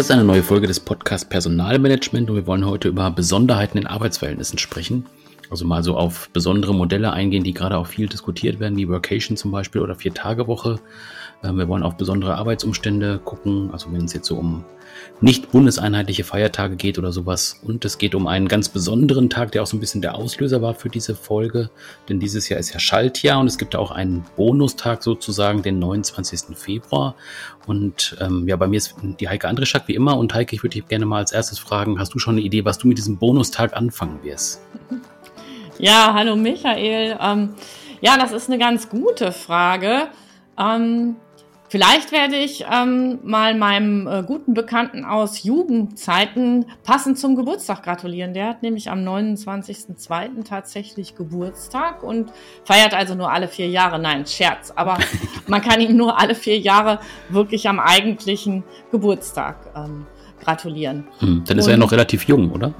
Das ist eine neue Folge des Podcasts Personalmanagement und wir wollen heute über Besonderheiten in Arbeitsverhältnissen sprechen. Also mal so auf besondere Modelle eingehen, die gerade auch viel diskutiert werden, wie Workation zum Beispiel oder Vier-Tage-Woche. Ähm, wir wollen auf besondere Arbeitsumstände gucken, also wenn es jetzt so um nicht bundeseinheitliche Feiertage geht oder sowas. Und es geht um einen ganz besonderen Tag, der auch so ein bisschen der Auslöser war für diese Folge. Denn dieses Jahr ist ja Schaltjahr und es gibt auch einen Bonustag sozusagen, den 29. Februar. Und ähm, ja, bei mir ist die Heike Andrischak wie immer. Und Heike, ich würde dich gerne mal als erstes fragen, hast du schon eine Idee, was du mit diesem Bonustag anfangen wirst? Ja, hallo Michael. Ähm, ja, das ist eine ganz gute Frage. Ähm, Vielleicht werde ich ähm, mal meinem äh, guten Bekannten aus Jugendzeiten passend zum Geburtstag gratulieren. Der hat nämlich am 29.02. tatsächlich Geburtstag und feiert also nur alle vier Jahre. Nein, Scherz. Aber man kann ihm nur alle vier Jahre wirklich am eigentlichen Geburtstag ähm, gratulieren. Hm, dann ist und, er ja noch relativ jung, oder?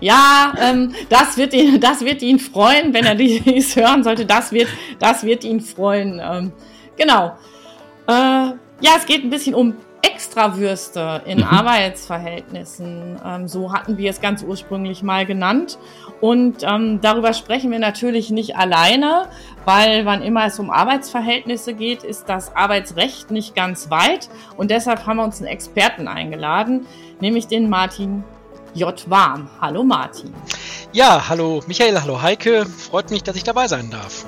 Ja, ähm, das, wird ihn, das wird ihn freuen, wenn er dies hören sollte. Das wird, das wird ihn freuen. Ähm, Genau. Äh, ja, es geht ein bisschen um Extrawürste in mhm. Arbeitsverhältnissen. Ähm, so hatten wir es ganz ursprünglich mal genannt. Und ähm, darüber sprechen wir natürlich nicht alleine, weil wann immer es um Arbeitsverhältnisse geht, ist das Arbeitsrecht nicht ganz weit. Und deshalb haben wir uns einen Experten eingeladen, nämlich den Martin J. Warm. Hallo Martin. Ja, hallo Michael, hallo Heike. Freut mich, dass ich dabei sein darf.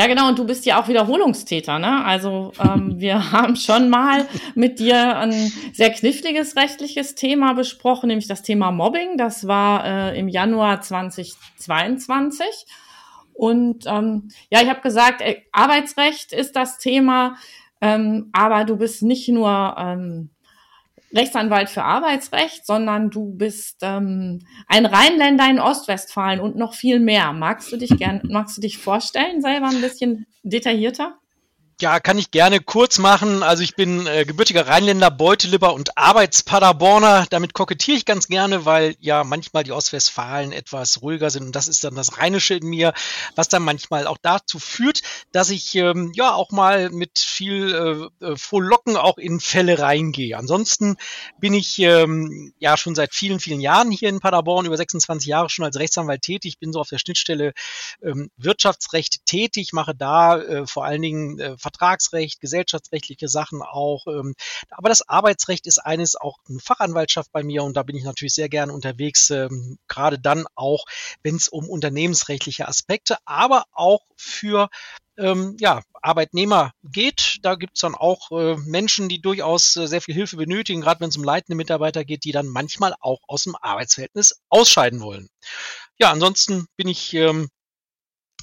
Ja, genau, und du bist ja auch Wiederholungstäter, ne? Also ähm, wir haben schon mal mit dir ein sehr kniffliges rechtliches Thema besprochen, nämlich das Thema Mobbing. Das war äh, im Januar 2022. Und ähm, ja, ich habe gesagt, ey, Arbeitsrecht ist das Thema, ähm, aber du bist nicht nur ähm, Rechtsanwalt für Arbeitsrecht, sondern du bist ähm, ein Rheinländer in Ostwestfalen und noch viel mehr. Magst du dich gern, magst du dich vorstellen, selber ein bisschen detaillierter? Ja, kann ich gerne kurz machen. Also ich bin äh, gebürtiger Rheinländer, Beutelipper und Arbeitspaderborner. Damit kokettiere ich ganz gerne, weil ja manchmal die Ostwestfalen etwas ruhiger sind und das ist dann das Rheinische in mir, was dann manchmal auch dazu führt, dass ich ähm, ja auch mal mit viel äh, äh Frohlocken auch in Fälle reingehe. Ansonsten bin ich ähm, ja schon seit vielen, vielen Jahren hier in Paderborn, über 26 Jahre schon als Rechtsanwalt tätig, bin so auf der Schnittstelle ähm, Wirtschaftsrecht tätig, mache da äh, vor allen Dingen äh, Vertragsrecht, gesellschaftsrechtliche Sachen auch. Ähm, aber das Arbeitsrecht ist eines auch eine Fachanwaltschaft bei mir und da bin ich natürlich sehr gerne unterwegs, ähm, gerade dann auch, wenn es um unternehmensrechtliche Aspekte, aber auch für ähm, ja, Arbeitnehmer geht. Da gibt's dann auch äh, Menschen, die durchaus äh, sehr viel Hilfe benötigen, gerade wenn es um leitende Mitarbeiter geht, die dann manchmal auch aus dem Arbeitsverhältnis ausscheiden wollen. Ja, ansonsten bin ich ähm,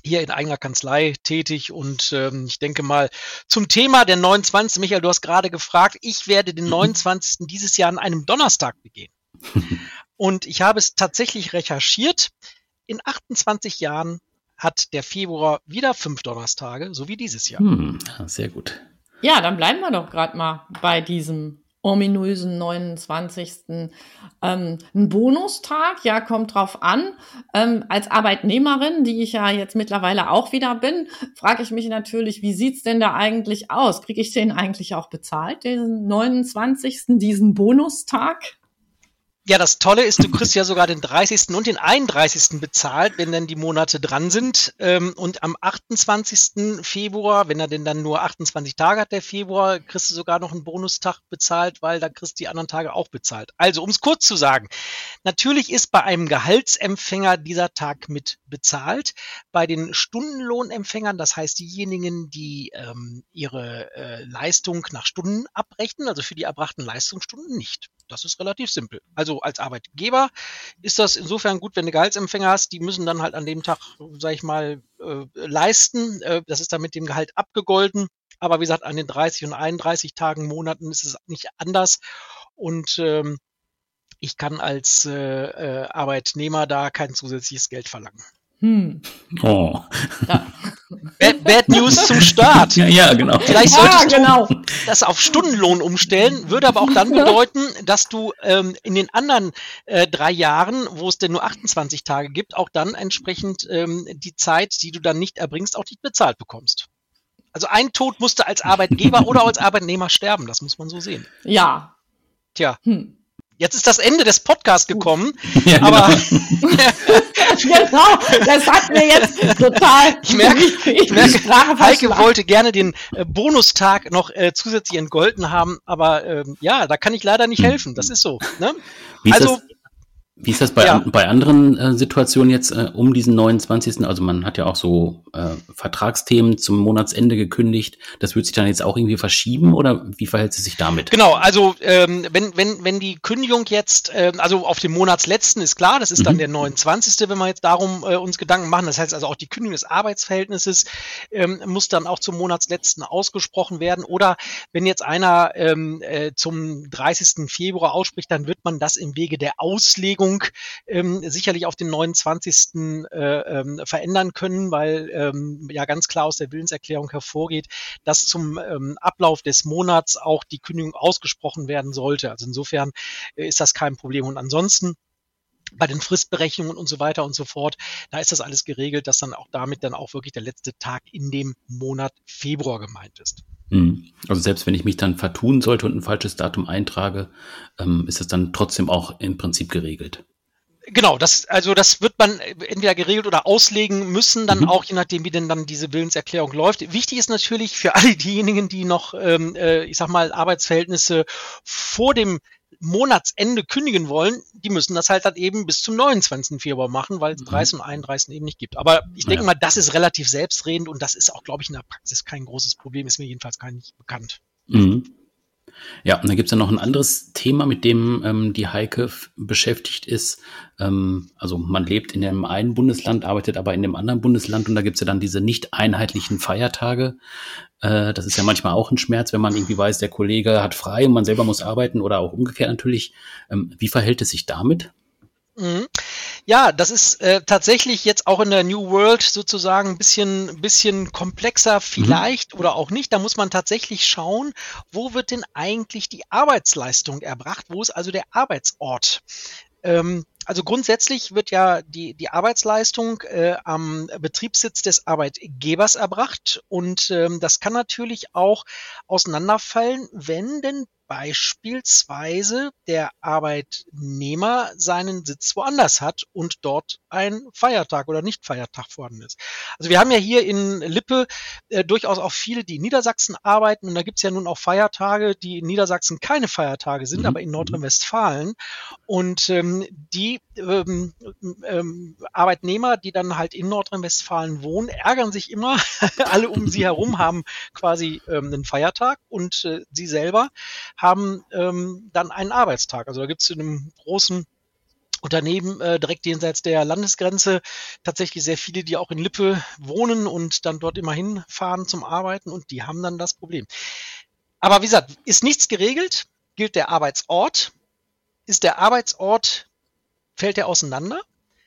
hier in eigener Kanzlei tätig und ähm, ich denke mal zum Thema der 29. Michael, du hast gerade gefragt, ich werde den 29. Mhm. dieses Jahr an einem Donnerstag begehen. und ich habe es tatsächlich recherchiert. In 28 Jahren hat der Februar wieder fünf Donnerstage, so wie dieses Jahr. Hm, sehr gut. Ja, dann bleiben wir doch gerade mal bei diesem ominösen 29. Ähm, ein Bonustag, ja, kommt drauf an. Ähm, als Arbeitnehmerin, die ich ja jetzt mittlerweile auch wieder bin, frage ich mich natürlich, wie sieht's denn da eigentlich aus? Kriege ich den eigentlich auch bezahlt, diesen 29., diesen Bonustag? Ja, das Tolle ist, du kriegst ja sogar den 30. und den 31. bezahlt, wenn dann die Monate dran sind. Ähm, und am 28. Februar, wenn er denn dann nur 28 Tage hat, der Februar, kriegst du sogar noch einen Bonustag bezahlt, weil da kriegst du die anderen Tage auch bezahlt. Also, um es kurz zu sagen, natürlich ist bei einem Gehaltsempfänger dieser Tag mit bezahlt. Bei den Stundenlohnempfängern, das heißt diejenigen, die ähm, ihre äh, Leistung nach Stunden abrechnen, also für die erbrachten Leistungsstunden nicht. Das ist relativ simpel. Also als Arbeitgeber ist das insofern gut, wenn du Gehaltsempfänger hast, die müssen dann halt an dem Tag, sag ich mal, äh, leisten. Äh, das ist dann mit dem Gehalt abgegolten. Aber wie gesagt, an den 30 und 31 Tagen, Monaten ist es nicht anders. Und ähm, ich kann als äh, äh, Arbeitnehmer da kein zusätzliches Geld verlangen. Hm. Oh. Ja. Bad, Bad, News zum Start. Ja, ja, genau. Vielleicht solltest ja, genau. du das auf Stundenlohn umstellen, würde aber auch dann bedeuten, dass du ähm, in den anderen äh, drei Jahren, wo es denn nur 28 Tage gibt, auch dann entsprechend ähm, die Zeit, die du dann nicht erbringst, auch nicht bezahlt bekommst. Also ein Tod musste als Arbeitgeber oder als Arbeitnehmer sterben, das muss man so sehen. Ja. Tja. Hm. Jetzt ist das Ende des Podcasts gekommen, ja, aber genau, das hat mir jetzt total. Ich merke, ich merke Heike wollte gerne den äh, Bonustag noch äh, zusätzlich entgolten haben, aber ähm, ja, da kann ich leider nicht helfen. Das ist so. Ne? also das? Wie ist das bei, ja. an, bei anderen äh, Situationen jetzt äh, um diesen 29.? Also man hat ja auch so äh, Vertragsthemen zum Monatsende gekündigt. Das wird sich dann jetzt auch irgendwie verschieben oder wie verhält es sich damit? Genau, also ähm, wenn, wenn, wenn die Kündigung jetzt, äh, also auf dem Monatsletzten ist klar, das ist mhm. dann der 29., wenn wir jetzt darum äh, uns Gedanken machen. Das heißt also auch die Kündigung des Arbeitsverhältnisses ähm, muss dann auch zum Monatsletzten ausgesprochen werden. Oder wenn jetzt einer ähm, äh, zum 30. Februar ausspricht, dann wird man das im Wege der Auslegung Regelung ähm, sicherlich auf den 29. Äh, ähm, verändern können, weil ähm, ja ganz klar aus der Willenserklärung hervorgeht, dass zum ähm, Ablauf des Monats auch die Kündigung ausgesprochen werden sollte. Also insofern äh, ist das kein Problem. Und ansonsten bei den Fristberechnungen und so weiter und so fort, da ist das alles geregelt, dass dann auch damit dann auch wirklich der letzte Tag in dem Monat Februar gemeint ist. Hm. Also selbst wenn ich mich dann vertun sollte und ein falsches Datum eintrage, ähm, ist es dann trotzdem auch im Prinzip geregelt. Genau, das, also das wird man entweder geregelt oder auslegen müssen, dann mhm. auch je nachdem, wie denn dann diese Willenserklärung läuft. Wichtig ist natürlich für alle diejenigen, die noch, ähm, äh, ich sag mal, Arbeitsverhältnisse vor dem Monatsende kündigen wollen, die müssen das halt dann eben bis zum 29. Februar machen, weil es mhm. 30 und 31 eben nicht gibt. Aber ich denke ja. mal, das ist relativ selbstredend und das ist auch, glaube ich, in der Praxis kein großes Problem, ist mir jedenfalls gar nicht bekannt. Mhm. Ja, und dann gibt's ja noch ein anderes Thema, mit dem ähm, die Heike beschäftigt ist. Ähm, also man lebt in dem einen Bundesland, arbeitet aber in dem anderen Bundesland und da gibt's ja dann diese nicht einheitlichen Feiertage. Äh, das ist ja manchmal auch ein Schmerz, wenn man irgendwie weiß, der Kollege hat frei und man selber muss arbeiten oder auch umgekehrt natürlich. Ähm, wie verhält es sich damit? Mhm. Ja, das ist äh, tatsächlich jetzt auch in der New World sozusagen ein bisschen, bisschen komplexer mhm. vielleicht mhm. oder auch nicht. Da muss man tatsächlich schauen, wo wird denn eigentlich die Arbeitsleistung erbracht? Wo ist also der Arbeitsort? Ähm, also grundsätzlich wird ja die, die Arbeitsleistung äh, am Betriebssitz des Arbeitgebers erbracht und ähm, das kann natürlich auch auseinanderfallen, wenn denn beispielsweise der Arbeitnehmer seinen Sitz woanders hat und dort ein Feiertag oder Nicht-Feiertag vorhanden ist. Also wir haben ja hier in Lippe äh, durchaus auch viele, die in Niedersachsen arbeiten und da gibt es ja nun auch Feiertage, die in Niedersachsen keine Feiertage sind, mhm. aber in Nordrhein-Westfalen. Und ähm, die ähm, ähm, Arbeitnehmer, die dann halt in Nordrhein-Westfalen wohnen, ärgern sich immer. Alle um sie herum haben quasi ähm, einen Feiertag und äh, sie selber haben ähm, dann einen Arbeitstag. Also da gibt es in einem großen Unternehmen äh, direkt jenseits der Landesgrenze tatsächlich sehr viele, die auch in Lippe wohnen und dann dort immer hinfahren zum Arbeiten und die haben dann das Problem. Aber wie gesagt, ist nichts geregelt, gilt der Arbeitsort. Ist der Arbeitsort, fällt er auseinander?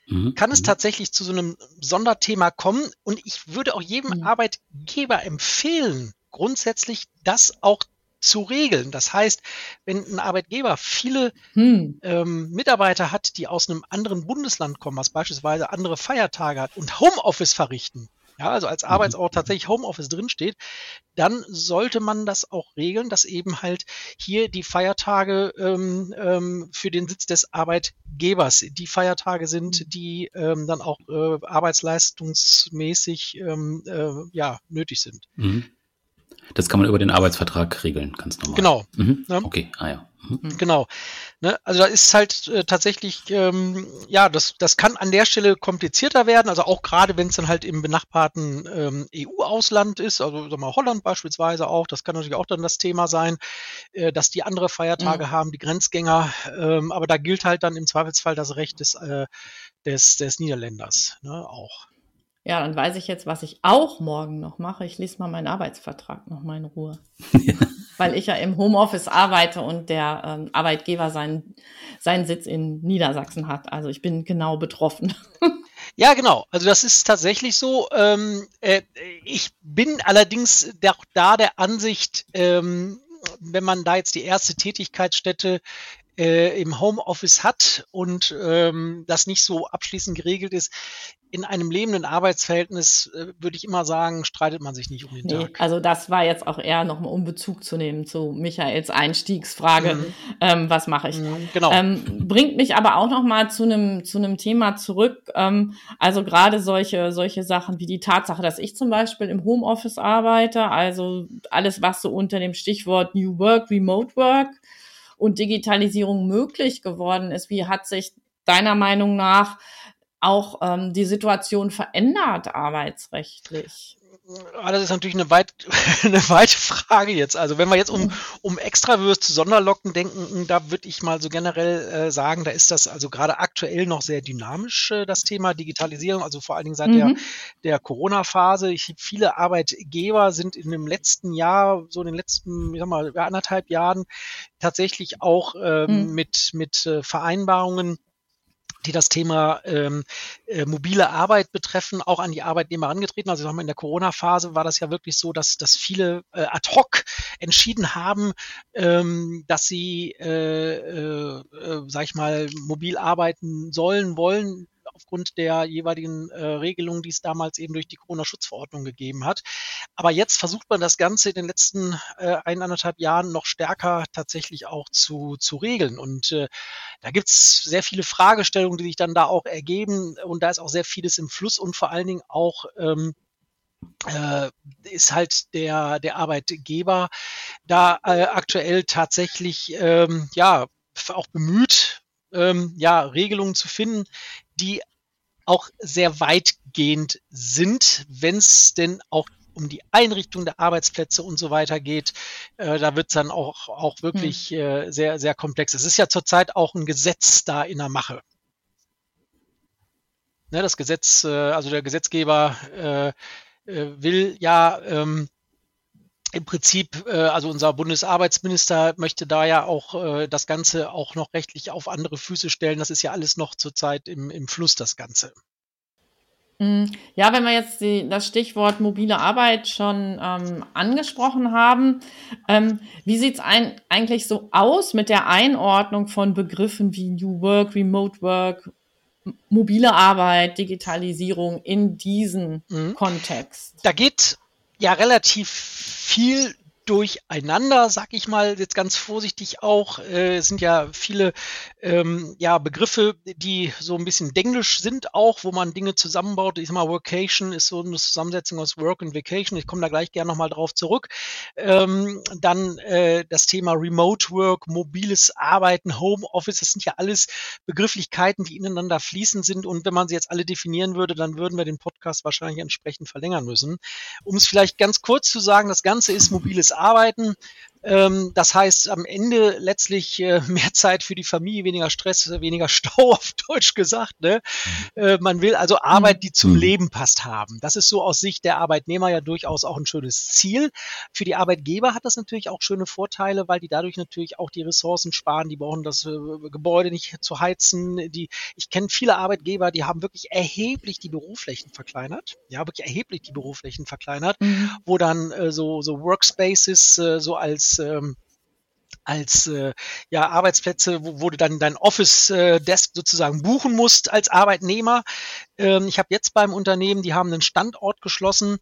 Mhm. Kann es tatsächlich zu so einem Sonderthema kommen? Und ich würde auch jedem mhm. Arbeitgeber empfehlen, grundsätzlich das auch zu regeln. Das heißt, wenn ein Arbeitgeber viele hm. ähm, Mitarbeiter hat, die aus einem anderen Bundesland kommen, was beispielsweise andere Feiertage hat und Homeoffice verrichten, ja, also als mhm. Arbeitsort tatsächlich Homeoffice drinsteht, dann sollte man das auch regeln, dass eben halt hier die Feiertage ähm, ähm, für den Sitz des Arbeitgebers die Feiertage sind, mhm. die ähm, dann auch äh, arbeitsleistungsmäßig ähm, äh, ja, nötig sind. Mhm. Das kann man über den Arbeitsvertrag regeln, ganz normal. Genau. Mhm. Ja. Okay, ah ja. Mhm. Genau. Ne? Also da ist halt äh, tatsächlich, ähm, ja, das, das kann an der Stelle komplizierter werden, also auch gerade wenn es dann halt im benachbarten ähm, EU-Ausland ist, also sag mal Holland beispielsweise auch, das kann natürlich auch dann das Thema sein, äh, dass die andere Feiertage mhm. haben, die Grenzgänger, ähm, aber da gilt halt dann im Zweifelsfall das Recht des, äh, des, des Niederländers ne, auch. Ja, dann weiß ich jetzt, was ich auch morgen noch mache. Ich lese mal meinen Arbeitsvertrag noch mal in Ruhe. Weil ich ja im Homeoffice arbeite und der ähm, Arbeitgeber seinen, seinen Sitz in Niedersachsen hat. Also ich bin genau betroffen. Ja, genau. Also das ist tatsächlich so. Ähm, äh, ich bin allerdings auch da der Ansicht, ähm, wenn man da jetzt die erste Tätigkeitsstätte äh, im Homeoffice hat und ähm, das nicht so abschließend geregelt ist, in einem lebenden Arbeitsverhältnis äh, würde ich immer sagen, streitet man sich nicht um den nee, Tag. Also das war jetzt auch eher noch mal um Bezug zu nehmen zu Michaels Einstiegsfrage, mhm. ähm, was mache ich? Mhm, genau. Ähm, bringt mich aber auch noch mal zu einem zu einem Thema zurück. Ähm, also gerade solche solche Sachen wie die Tatsache, dass ich zum Beispiel im Homeoffice arbeite, also alles was so unter dem Stichwort New Work, Remote Work und Digitalisierung möglich geworden ist. Wie hat sich deiner Meinung nach auch ähm, die Situation verändert arbeitsrechtlich? Ah, das ist natürlich eine, weit, eine weite Frage jetzt. Also wenn wir jetzt um, um Extrawürste, Sonderlocken denken, da würde ich mal so generell äh, sagen, da ist das also gerade aktuell noch sehr dynamisch, äh, das Thema Digitalisierung, also vor allen Dingen seit mhm. der, der Corona-Phase. Ich viele Arbeitgeber sind in dem letzten Jahr, so in den letzten, ich sag mal, anderthalb Jahren tatsächlich auch ähm, mhm. mit, mit äh, Vereinbarungen die das Thema ähm, äh, mobile Arbeit betreffen, auch an die Arbeitnehmer angetreten. Also sagen wir, in der Corona-Phase war das ja wirklich so, dass, dass viele äh, ad hoc entschieden haben, ähm, dass sie, äh, äh, äh, sag ich mal, mobil arbeiten sollen, wollen, aufgrund der jeweiligen äh, Regelungen, die es damals eben durch die Corona-Schutzverordnung gegeben hat. Aber jetzt versucht man das Ganze in den letzten äh, eineinhalb Jahren noch stärker tatsächlich auch zu, zu regeln. Und äh, da gibt's sehr viele Fragestellungen, die sich dann da auch ergeben. Und da ist auch sehr vieles im Fluss und vor allen Dingen auch ähm, äh, ist halt der, der Arbeitgeber da äh, aktuell tatsächlich ähm, ja auch bemüht, ähm, ja, Regelungen zu finden, die auch sehr weitgehend sind, wenn es denn auch um die Einrichtung der Arbeitsplätze und so weiter geht. Äh, da wird es dann auch, auch wirklich hm. äh, sehr, sehr komplex. Es ist ja zurzeit auch ein Gesetz da in der Mache. Ne, das Gesetz, äh, also der Gesetzgeber äh, äh, will ja ähm, im Prinzip, äh, also unser Bundesarbeitsminister möchte da ja auch äh, das Ganze auch noch rechtlich auf andere Füße stellen. Das ist ja alles noch zurzeit im, im Fluss, das Ganze. Mm, ja, wenn wir jetzt die, das Stichwort mobile Arbeit schon ähm, angesprochen haben, ähm, wie sieht es ein, eigentlich so aus mit der Einordnung von Begriffen wie New Work, Remote Work, mobile Arbeit, Digitalisierung in diesen mhm. Kontext? Da geht ja relativ viel durcheinander, sag ich mal jetzt ganz vorsichtig auch. Äh, es sind ja viele ähm, ja, Begriffe, die so ein bisschen denglisch sind auch, wo man Dinge zusammenbaut. Ich sag mal, Workation ist so eine Zusammensetzung aus Work und Vacation. Ich komme da gleich gerne nochmal drauf zurück. Ähm, dann äh, das Thema Remote Work, mobiles Arbeiten, Homeoffice, das sind ja alles Begrifflichkeiten, die ineinander fließend sind. Und wenn man sie jetzt alle definieren würde, dann würden wir den Podcast wahrscheinlich entsprechend verlängern müssen. Um es vielleicht ganz kurz zu sagen, das Ganze ist mobiles arbeiten. Ähm, das heißt am Ende letztlich äh, mehr Zeit für die Familie, weniger Stress, weniger Stau auf Deutsch gesagt. Ne? Mhm. Äh, man will also Arbeit, die zum mhm. Leben passt, haben. Das ist so aus Sicht der Arbeitnehmer ja durchaus auch ein schönes Ziel. Für die Arbeitgeber hat das natürlich auch schöne Vorteile, weil die dadurch natürlich auch die Ressourcen sparen. Die brauchen das äh, Gebäude nicht zu heizen. Die, ich kenne viele Arbeitgeber, die haben wirklich erheblich die Büroflächen verkleinert. Ja, wirklich erheblich die Büroflächen verkleinert, mhm. wo dann so, so Workspaces so als ähm, als äh, ja, Arbeitsplätze, wo, wo du dann dein Office-Desk äh, sozusagen buchen musst als Arbeitnehmer. Ähm, ich habe jetzt beim Unternehmen, die haben einen Standort geschlossen,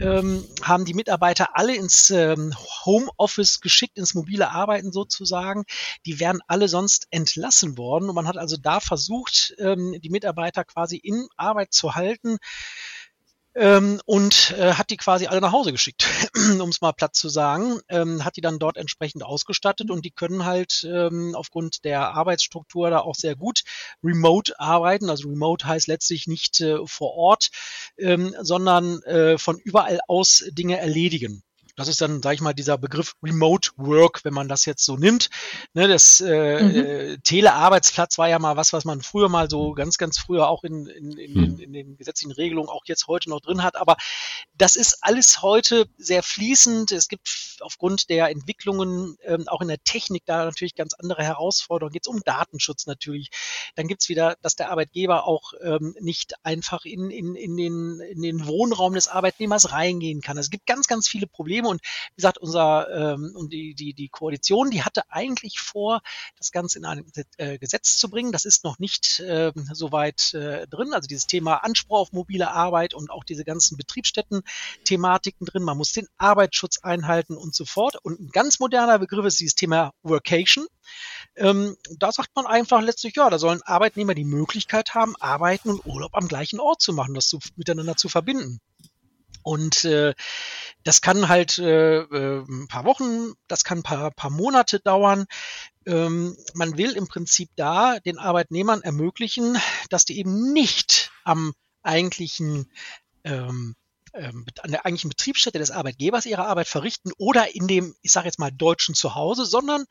ähm, haben die Mitarbeiter alle ins ähm, Homeoffice geschickt, ins mobile Arbeiten sozusagen. Die wären alle sonst entlassen worden. Und man hat also da versucht, ähm, die Mitarbeiter quasi in Arbeit zu halten ähm, und äh, hat die quasi alle nach Hause geschickt, um es mal platt zu sagen, ähm, hat die dann dort entsprechend ausgestattet und die können halt ähm, aufgrund der Arbeitsstruktur da auch sehr gut remote arbeiten. Also remote heißt letztlich nicht äh, vor Ort, ähm, sondern äh, von überall aus Dinge erledigen. Das ist dann, sage ich mal, dieser Begriff Remote Work, wenn man das jetzt so nimmt. Ne, das äh, mhm. äh, Telearbeitsplatz war ja mal was, was man früher mal so ganz, ganz früher auch in, in, in, mhm. in, in den gesetzlichen Regelungen auch jetzt heute noch drin hat. Aber das ist alles heute sehr fließend. Es gibt aufgrund der Entwicklungen ähm, auch in der Technik da natürlich ganz andere Herausforderungen. Geht es um Datenschutz natürlich. Dann gibt's wieder, dass der Arbeitgeber auch ähm, nicht einfach in, in, in, den, in den Wohnraum des Arbeitnehmers reingehen kann. Also es gibt ganz, ganz viele Probleme und wie gesagt, unser ähm, und die, die, die Koalition, die hatte eigentlich vor, das Ganze in ein äh, Gesetz zu bringen. Das ist noch nicht äh, so weit äh, drin. Also dieses Thema Anspruch auf mobile Arbeit und auch diese ganzen Betriebsstätten-Thematiken drin. Man muss den Arbeitsschutz einhalten und so fort. Und ein ganz moderner Begriff ist dieses Thema Workation. Ähm, da sagt man einfach letztlich, ja, da sollen Arbeitnehmer die Möglichkeit haben, Arbeiten und Urlaub am gleichen Ort zu machen, das zu, miteinander zu verbinden. Und äh, das kann halt äh, äh, ein paar Wochen, das kann ein paar, paar Monate dauern. Ähm, man will im Prinzip da den Arbeitnehmern ermöglichen, dass die eben nicht am eigentlichen ähm, ähm, an der eigentlichen Betriebsstätte des Arbeitgebers ihre Arbeit verrichten oder in dem, ich sage jetzt mal, deutschen Zuhause, sondern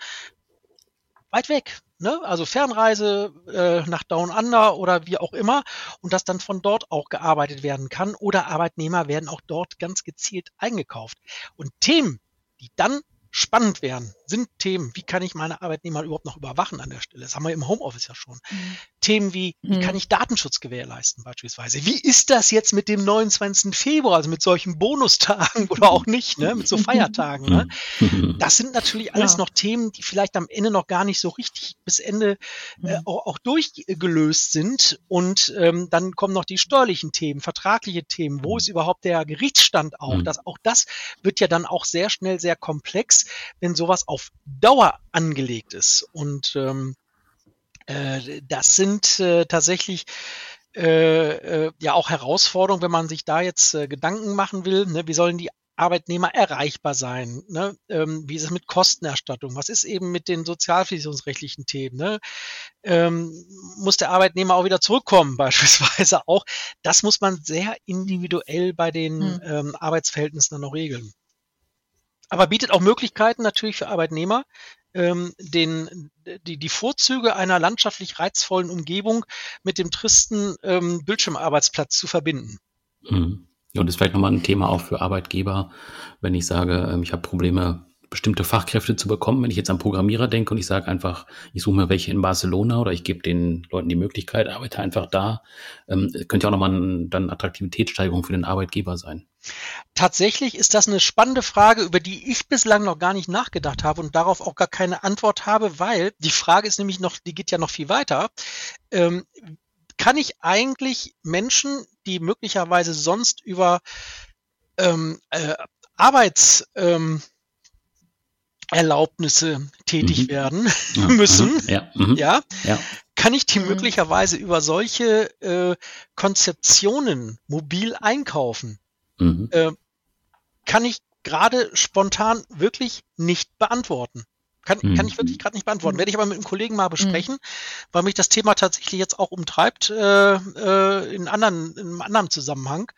weit weg. Ne? Also Fernreise äh, nach Down Under oder wie auch immer und dass dann von dort auch gearbeitet werden kann oder Arbeitnehmer werden auch dort ganz gezielt eingekauft. Und Themen, die dann spannend wären, sind Themen, wie kann ich meine Arbeitnehmer überhaupt noch überwachen an der Stelle? Das haben wir im Homeoffice ja schon. Mhm. Themen wie, wie kann mhm. ich Datenschutz gewährleisten beispielsweise? Wie ist das jetzt mit dem 29. Februar, also mit solchen Bonustagen oder auch nicht, ne? mit so Feiertagen? Ne? Mhm. Das sind natürlich alles ja. noch Themen, die vielleicht am Ende noch gar nicht so richtig bis Ende äh, auch, auch, durchgelöst sind. Und ähm, dann kommen noch die steuerlichen Themen, vertragliche Themen. Wo ist überhaupt der Gerichtsstand auch? Das, auch das wird ja dann auch sehr schnell sehr komplex, wenn sowas auf Dauer angelegt ist. Und ähm, äh, das sind äh, tatsächlich äh, äh, ja auch Herausforderungen, wenn man sich da jetzt äh, Gedanken machen will. Ne? Wie sollen die Arbeitnehmer erreichbar sein? Ne? Ähm, wie ist es mit Kostenerstattung? Was ist eben mit den sozialversicherungsrechtlichen Themen? Ne? Ähm, muss der Arbeitnehmer auch wieder zurückkommen, beispielsweise auch? Das muss man sehr individuell bei den hm. ähm, Arbeitsverhältnissen dann noch regeln. Aber bietet auch Möglichkeiten natürlich für Arbeitnehmer, ähm, den, die, die Vorzüge einer landschaftlich reizvollen Umgebung mit dem tristen ähm, Bildschirmarbeitsplatz zu verbinden. Mhm. Und das ist vielleicht nochmal ein Thema auch für Arbeitgeber, wenn ich sage, ähm, ich habe Probleme bestimmte Fachkräfte zu bekommen. Wenn ich jetzt an Programmierer denke und ich sage einfach, ich suche mir welche in Barcelona oder ich gebe den Leuten die Möglichkeit, arbeite einfach da, ähm, könnte ja auch nochmal ein, dann Attraktivitätssteigerung für den Arbeitgeber sein. Tatsächlich ist das eine spannende Frage, über die ich bislang noch gar nicht nachgedacht habe und darauf auch gar keine Antwort habe, weil die Frage ist nämlich noch, die geht ja noch viel weiter. Ähm, kann ich eigentlich Menschen, die möglicherweise sonst über ähm, äh, Arbeits, ähm, Erlaubnisse tätig mhm. werden ja. müssen, ja. Mhm. ja. ja, kann ich die mhm. möglicherweise über solche äh, Konzeptionen mobil einkaufen? Mhm. Äh, kann ich gerade spontan wirklich nicht beantworten. Kann, mhm. kann ich wirklich gerade nicht beantworten. Werde ich aber mit einem Kollegen mal besprechen, mhm. weil mich das Thema tatsächlich jetzt auch umtreibt äh, äh, in, anderen, in einem anderen Zusammenhang.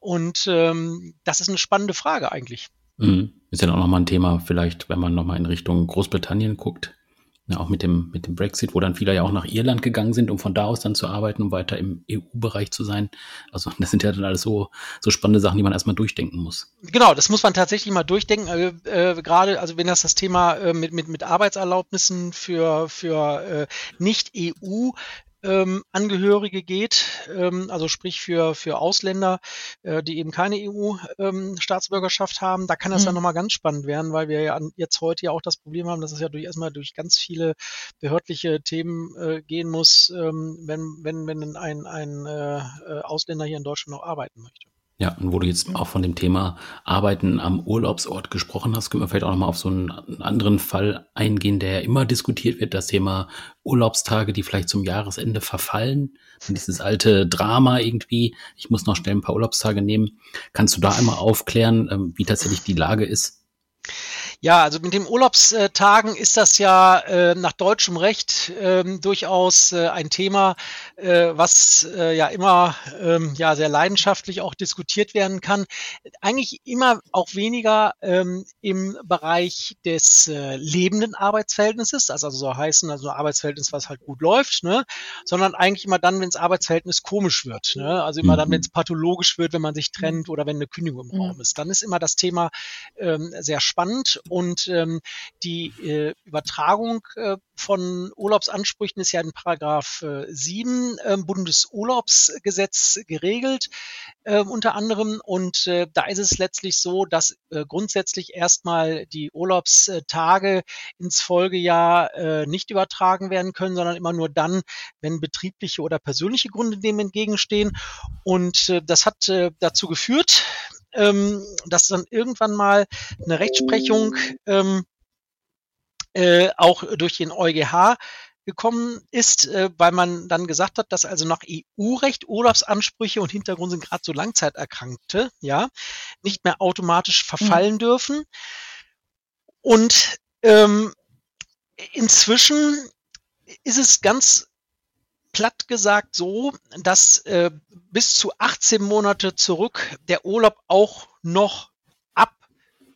Und ähm, das ist eine spannende Frage eigentlich. Mhm. Ist ja auch nochmal ein Thema, vielleicht, wenn man nochmal in Richtung Großbritannien guckt. Ja, auch mit dem, mit dem Brexit, wo dann viele ja auch nach Irland gegangen sind, um von da aus dann zu arbeiten, um weiter im EU-Bereich zu sein. Also das sind ja dann alles so, so spannende Sachen, die man erstmal durchdenken muss. Genau, das muss man tatsächlich mal durchdenken. Äh, äh, Gerade, also wenn das das Thema äh, mit, mit, mit Arbeitserlaubnissen für, für äh, Nicht-EU ähm, Angehörige geht, ähm, also sprich für, für Ausländer, äh, die eben keine EU-Staatsbürgerschaft ähm, haben, da kann das mhm. dann nochmal ganz spannend werden, weil wir ja jetzt heute ja auch das Problem haben, dass es ja durch erstmal durch ganz viele behördliche Themen äh, gehen muss, ähm, wenn, wenn, wenn ein, ein äh, äh Ausländer hier in Deutschland noch arbeiten möchte. Ja, und wo du jetzt auch von dem Thema Arbeiten am Urlaubsort gesprochen hast, können wir vielleicht auch nochmal auf so einen anderen Fall eingehen, der ja immer diskutiert wird, das Thema Urlaubstage, die vielleicht zum Jahresende verfallen. Dieses alte Drama irgendwie, ich muss noch schnell ein paar Urlaubstage nehmen. Kannst du da einmal aufklären, ähm, wie tatsächlich die Lage ist? Ja, also mit den Urlaubstagen ist das ja äh, nach deutschem Recht äh, durchaus äh, ein Thema, äh, was äh, ja immer ähm, ja sehr leidenschaftlich auch diskutiert werden kann. Eigentlich immer auch weniger ähm, im Bereich des äh, lebenden Arbeitsverhältnisses, also, also so heißen also ein Arbeitsverhältnis, was halt gut läuft, ne? sondern eigentlich immer dann, wenn das Arbeitsverhältnis komisch wird. Ne? Also immer dann, wenn es mhm. pathologisch wird, wenn man sich trennt oder wenn eine Kündigung im Raum ist. Dann ist immer das Thema ähm, sehr spannend und ähm, die äh, Übertragung äh, von Urlaubsansprüchen ist ja in Paragraph äh, 7 äh, Bundesurlaubsgesetz geregelt, äh, unter anderem. Und äh, da ist es letztlich so, dass äh, grundsätzlich erstmal die Urlaubstage ins Folgejahr äh, nicht übertragen werden können, sondern immer nur dann, wenn betriebliche oder persönliche Gründe dem entgegenstehen. Und äh, das hat äh, dazu geführt, ähm, dass dann irgendwann mal eine Rechtsprechung ähm, äh, auch durch den EuGH gekommen ist, äh, weil man dann gesagt hat, dass also nach EU-Recht Urlaubsansprüche und Hintergrund sind gerade so Langzeiterkrankte, ja, nicht mehr automatisch verfallen mhm. dürfen. Und ähm, inzwischen ist es ganz platt gesagt so, dass äh, bis zu 18 Monate zurück der Urlaub auch noch ab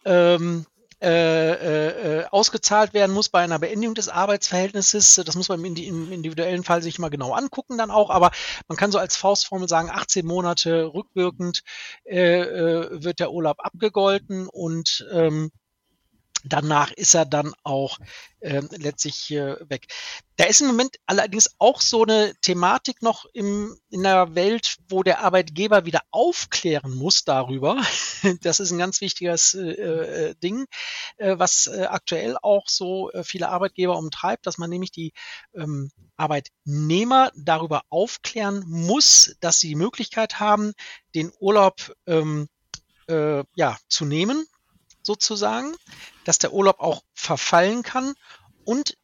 ähm, äh, äh, ausgezahlt werden muss bei einer Beendigung des Arbeitsverhältnisses. Das muss man im, im, individuellen Fall sich mal genau angucken dann auch, aber man kann so als Faustformel sagen, 18 Monate rückwirkend äh, äh, wird der Urlaub abgegolten und ähm, danach ist er dann auch äh, letztlich äh, weg. Da ist im Moment allerdings auch so eine Thematik noch im, in der Welt, wo der Arbeitgeber wieder aufklären muss darüber. Das ist ein ganz wichtiges äh, äh, Ding, äh, was äh, aktuell auch so äh, viele Arbeitgeber umtreibt, dass man nämlich die ähm, Arbeitnehmer darüber aufklären muss, dass sie die Möglichkeit haben, den Urlaub ähm, äh, ja, zu nehmen sozusagen, dass der Urlaub auch verfallen kann und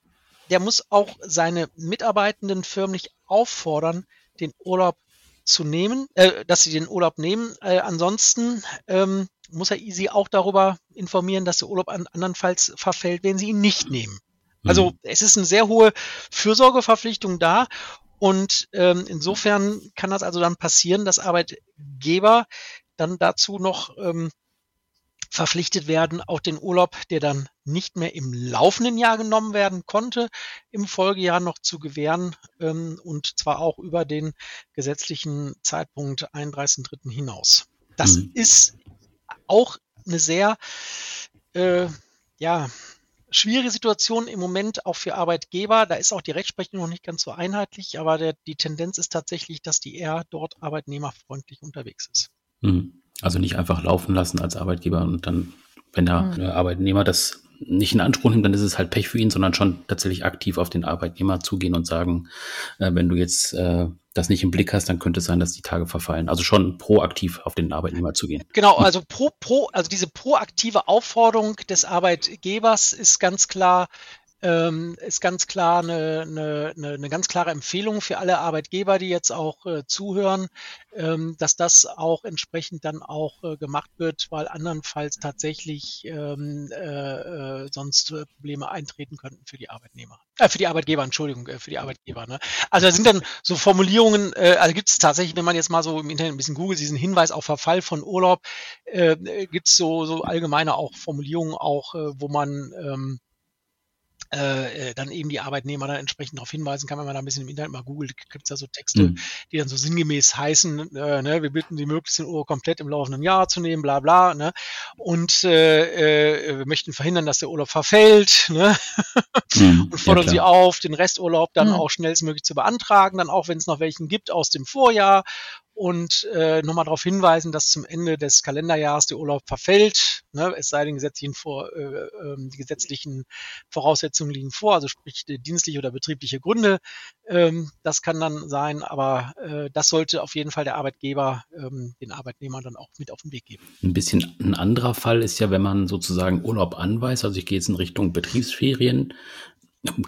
der muss auch seine Mitarbeitenden förmlich auffordern, den Urlaub zu nehmen, äh, dass sie den Urlaub nehmen. Äh, ansonsten ähm, muss er sie auch darüber informieren, dass der Urlaub an, andernfalls verfällt, wenn sie ihn nicht nehmen. Also mhm. es ist eine sehr hohe Fürsorgeverpflichtung da und ähm, insofern kann das also dann passieren, dass Arbeitgeber dann dazu noch ähm, verpflichtet werden, auch den Urlaub, der dann nicht mehr im laufenden Jahr genommen werden konnte, im Folgejahr noch zu gewähren ähm, und zwar auch über den gesetzlichen Zeitpunkt 31.3. hinaus. Das mhm. ist auch eine sehr äh, ja, schwierige Situation im Moment auch für Arbeitgeber. Da ist auch die Rechtsprechung noch nicht ganz so einheitlich, aber der, die Tendenz ist tatsächlich, dass die eher dort arbeitnehmerfreundlich unterwegs ist. Mhm. Also nicht einfach laufen lassen als Arbeitgeber und dann, wenn der mhm. Arbeitnehmer das nicht in Anspruch nimmt, dann ist es halt Pech für ihn, sondern schon tatsächlich aktiv auf den Arbeitnehmer zugehen und sagen, äh, wenn du jetzt äh, das nicht im Blick hast, dann könnte es sein, dass die Tage verfallen. Also schon proaktiv auf den Arbeitnehmer zugehen. Genau, also pro, pro, also diese proaktive Aufforderung des Arbeitgebers ist ganz klar ähm, ist ganz klar eine, eine, eine, ganz klare Empfehlung für alle Arbeitgeber, die jetzt auch äh, zuhören, ähm, dass das auch entsprechend dann auch äh, gemacht wird, weil andernfalls tatsächlich ähm, äh, äh sonst äh, Probleme eintreten könnten für die Arbeitnehmer. Äh, für die Arbeitgeber, Entschuldigung, äh, für die Arbeitgeber. Ne? Also da sind dann so Formulierungen, äh, also gibt es tatsächlich, wenn man jetzt mal so im Internet ein bisschen googelt, diesen Hinweis auf Verfall von Urlaub, äh, gibt es so, so allgemeine auch Formulierungen auch, wo man ähm, äh, äh, dann eben die Arbeitnehmer dann entsprechend darauf hinweisen kann, wenn man da ein bisschen im Internet mal googelt, gibt es da so Texte, mhm. die dann so sinngemäß heißen, äh, ne, wir bitten Sie möglichst den Urlaub komplett im laufenden Jahr zu nehmen, bla bla, ne? Und äh, äh, wir möchten verhindern, dass der Urlaub verfällt, ne? Mhm. und fordern ja, Sie auf, den Resturlaub dann mhm. auch schnellstmöglich zu beantragen, dann auch wenn es noch welchen gibt aus dem Vorjahr und äh, nochmal darauf hinweisen, dass zum Ende des Kalenderjahres der Urlaub verfällt, ne, es sei denn, gesetzlichen vor, äh, äh, die gesetzlichen Voraussetzungen liegen vor, also sprich dienstliche oder betriebliche Gründe. Ähm, das kann dann sein, aber äh, das sollte auf jeden Fall der Arbeitgeber ähm, den Arbeitnehmern dann auch mit auf den Weg geben. Ein bisschen ein anderer Fall ist ja, wenn man sozusagen Urlaub anweist, also ich gehe jetzt in Richtung Betriebsferien,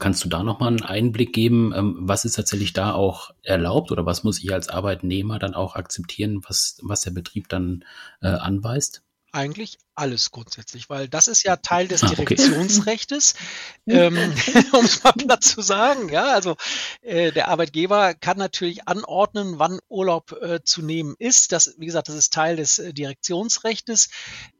Kannst du da nochmal einen Einblick geben? Ähm, was ist tatsächlich da auch erlaubt oder was muss ich als Arbeitnehmer dann auch akzeptieren, was, was der Betrieb dann äh, anweist? Eigentlich alles grundsätzlich, weil das ist ja Teil des ah, okay. Direktionsrechtes, ähm, um es mal platt zu sagen. Ja, also äh, der Arbeitgeber kann natürlich anordnen, wann Urlaub äh, zu nehmen ist. Das, wie gesagt, das ist Teil des äh, Direktionsrechtes.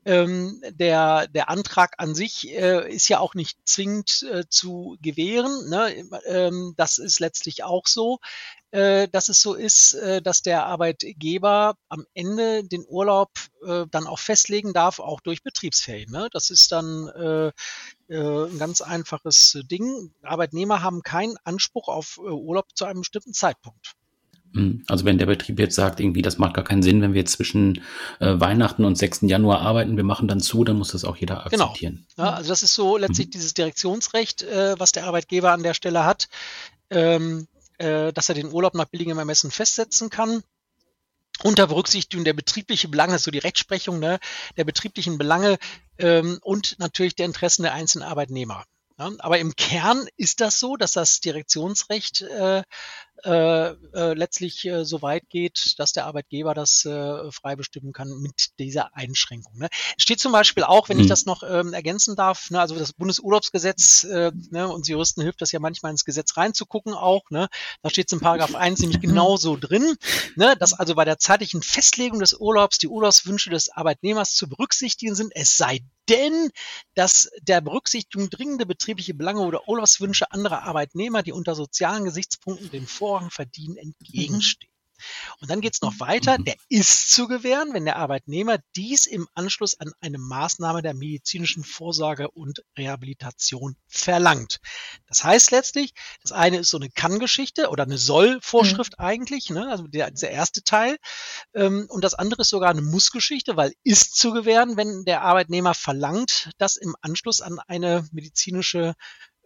Ähm, der, der Antrag an sich äh, ist ja auch nicht zwingend äh, zu gewähren. Ne? Ähm, das ist letztlich auch so dass es so ist, äh, dass der Arbeitgeber am Ende den Urlaub äh, dann auch festlegen darf, auch durch Betriebsferien. Ne? Das ist dann äh, äh, ein ganz einfaches Ding. Arbeitnehmer haben keinen Anspruch auf äh, Urlaub zu einem bestimmten Zeitpunkt. Hm. Also wenn der Betrieb jetzt sagt, irgendwie, das macht gar keinen Sinn, wenn wir jetzt zwischen äh, Weihnachten und 6. Januar arbeiten, wir machen dann zu, dann muss das auch jeder genau. akzeptieren. Genau. Ja, also das ist so letztlich mhm. dieses Direktionsrecht, äh, was der Arbeitgeber an der Stelle hat. Ähm, äh, dass er den Urlaub nach billigem Ermessen festsetzen kann. Unter Berücksichtigung der betrieblichen Belange, so die Rechtsprechung ne, der betrieblichen Belange ähm, und natürlich der Interessen der einzelnen Arbeitnehmer. Ja, aber im Kern ist das so, dass das Direktionsrecht äh, äh, äh, letztlich äh, so weit geht, dass der Arbeitgeber das äh, frei bestimmen kann mit dieser Einschränkung. Ne? Es steht zum Beispiel auch, wenn mhm. ich das noch ähm, ergänzen darf, ne, also das Bundesurlaubsgesetz, äh, ne, uns Juristen hilft das ja manchmal ins Gesetz reinzugucken auch, ne? da steht es in Paragraph 1 nämlich genauso drin, ne, dass also bei der zeitlichen Festlegung des Urlaubs die Urlaubswünsche des Arbeitnehmers zu berücksichtigen sind, es sei denn, dass der Berücksichtigung dringende betriebliche Belange oder Urlaubswünsche anderer Arbeitnehmer, die unter sozialen Gesichtspunkten den Vor Vorrang verdienen entgegenstehen. Und dann geht es noch weiter, der ist zu gewähren, wenn der Arbeitnehmer dies im Anschluss an eine Maßnahme der medizinischen Vorsorge und Rehabilitation verlangt. Das heißt letztlich, das eine ist so eine Kann-Geschichte oder eine Soll-Vorschrift mhm. eigentlich, ne? also der, dieser erste Teil. Ähm, und das andere ist sogar eine Muss-Geschichte, weil ist zu gewähren, wenn der Arbeitnehmer verlangt, dass im Anschluss an eine medizinische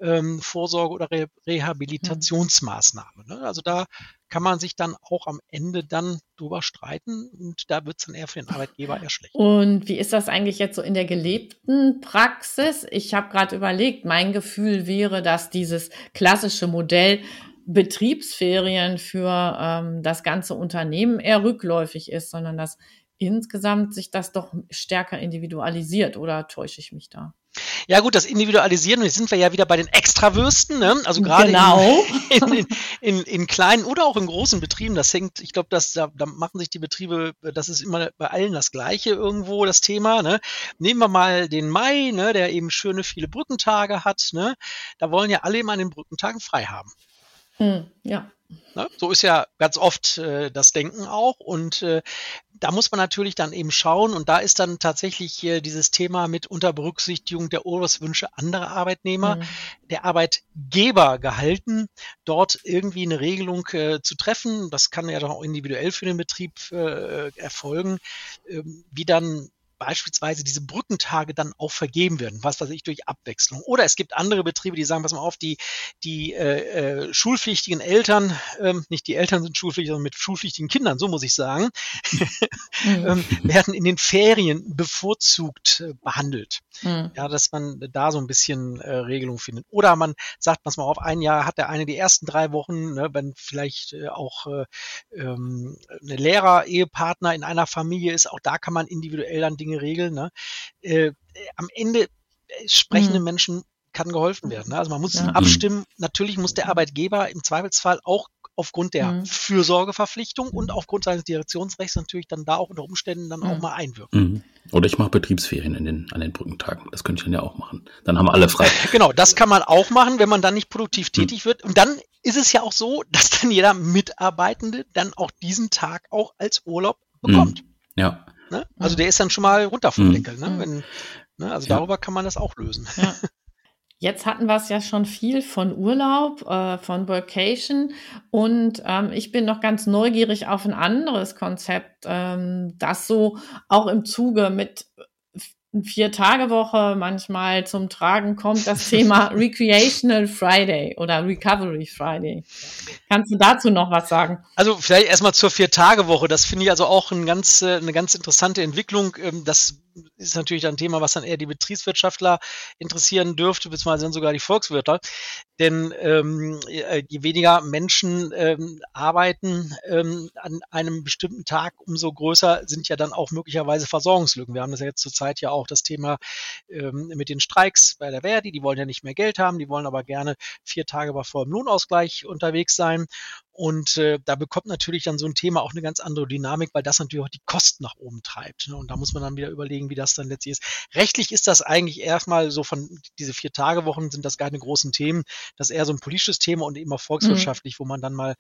ähm, Vorsorge oder Re Rehabilitationsmaßnahme. Ne? Also da kann man sich dann auch am Ende dann drüber streiten und da wird es dann eher für den Arbeitgeber eher schlecht. Und wie ist das eigentlich jetzt so in der gelebten Praxis? Ich habe gerade überlegt, mein Gefühl wäre, dass dieses klassische Modell Betriebsferien für ähm, das ganze Unternehmen eher rückläufig ist, sondern dass insgesamt sich das doch stärker individualisiert oder täusche ich mich da? Ja gut, das Individualisieren, und jetzt sind wir ja wieder bei den Extrawürsten, ne? also gerade genau. in, in, in, in, kleinen oder auch in großen Betrieben, das hängt, ich glaube, da, da machen sich die Betriebe, das ist immer bei allen das gleiche irgendwo, das Thema. Ne? Nehmen wir mal den Mai, ne, der eben schöne viele Brückentage hat, ne? da wollen ja alle immer an den Brückentagen frei haben. Hm, ja. Ne? So ist ja ganz oft äh, das Denken auch. Und äh, da muss man natürlich dann eben schauen. Und da ist dann tatsächlich äh, dieses Thema mit unter Berücksichtigung der Urlaubswünsche anderer Arbeitnehmer, mhm. der Arbeitgeber gehalten, dort irgendwie eine Regelung äh, zu treffen. Das kann ja dann auch individuell für den Betrieb äh, erfolgen, ähm, wie dann beispielsweise diese Brückentage dann auch vergeben werden, was weiß ich, durch Abwechslung. Oder es gibt andere Betriebe, die sagen, pass mal auf, die, die äh, äh, schulpflichtigen Eltern, ähm, nicht die Eltern sind schulpflichtig, sondern mit schulpflichtigen Kindern, so muss ich sagen, mhm. ähm, werden in den Ferien bevorzugt äh, behandelt. Mhm. Ja, dass man da so ein bisschen äh, Regelung findet. Oder man sagt, pass mal auf, ein Jahr hat der eine die ersten drei Wochen, ne, wenn vielleicht äh, auch äh, ähm, eine Lehrer-Ehepartner in einer Familie ist, auch da kann man individuell dann Dinge regeln. Ne? Äh, am Ende äh, sprechende mhm. Menschen kann geholfen werden. Ne? Also man muss ja. abstimmen. Natürlich muss der Arbeitgeber im Zweifelsfall auch aufgrund der mhm. Fürsorgeverpflichtung und aufgrund seines Direktionsrechts natürlich dann da auch unter Umständen dann mhm. auch mal einwirken. Mhm. Oder ich mache Betriebsferien in den, an den Brückentagen. Das könnte ich dann ja auch machen. Dann haben alle frei. genau, das kann man auch machen, wenn man dann nicht produktiv mhm. tätig wird. Und dann ist es ja auch so, dass dann jeder Mitarbeitende dann auch diesen Tag auch als Urlaub bekommt. Mhm. Ja. Ne? Also der ist dann schon mal runter vom Deckel. Ne? Wenn, ne? Also ja. darüber kann man das auch lösen. Ja. Jetzt hatten wir es ja schon viel von Urlaub, äh, von Vacation und ähm, ich bin noch ganz neugierig auf ein anderes Konzept, ähm, das so auch im Zuge mit Vier-Tage-Woche manchmal zum Tragen kommt, das Thema Recreational Friday oder Recovery Friday. Kannst du dazu noch was sagen? Also vielleicht erstmal zur Vier-Tage-Woche. Das finde ich also auch ein ganz, äh, eine ganz interessante Entwicklung. Ähm, das ist natürlich ein Thema, was dann eher die Betriebswirtschaftler interessieren dürfte, beziehungsweise dann sogar die Volkswirte. Denn ähm, äh, je weniger Menschen ähm, arbeiten ähm, an einem bestimmten Tag, umso größer sind ja dann auch möglicherweise Versorgungslücken. Wir haben das ja jetzt zurzeit ja auch das Thema ähm, mit den Streiks bei der Verdi. Die wollen ja nicht mehr Geld haben, die wollen aber gerne vier Tage bei vollem Lohnausgleich unterwegs sein. Und äh, da bekommt natürlich dann so ein Thema auch eine ganz andere Dynamik, weil das natürlich auch die Kosten nach oben treibt. Ne? Und da muss man dann wieder überlegen, wie das dann letztlich ist. Rechtlich ist das eigentlich erstmal so von diese vier Tage Wochen sind das keine großen Themen. Das ist eher so ein politisches Thema und immer volkswirtschaftlich, mhm. wo man dann mal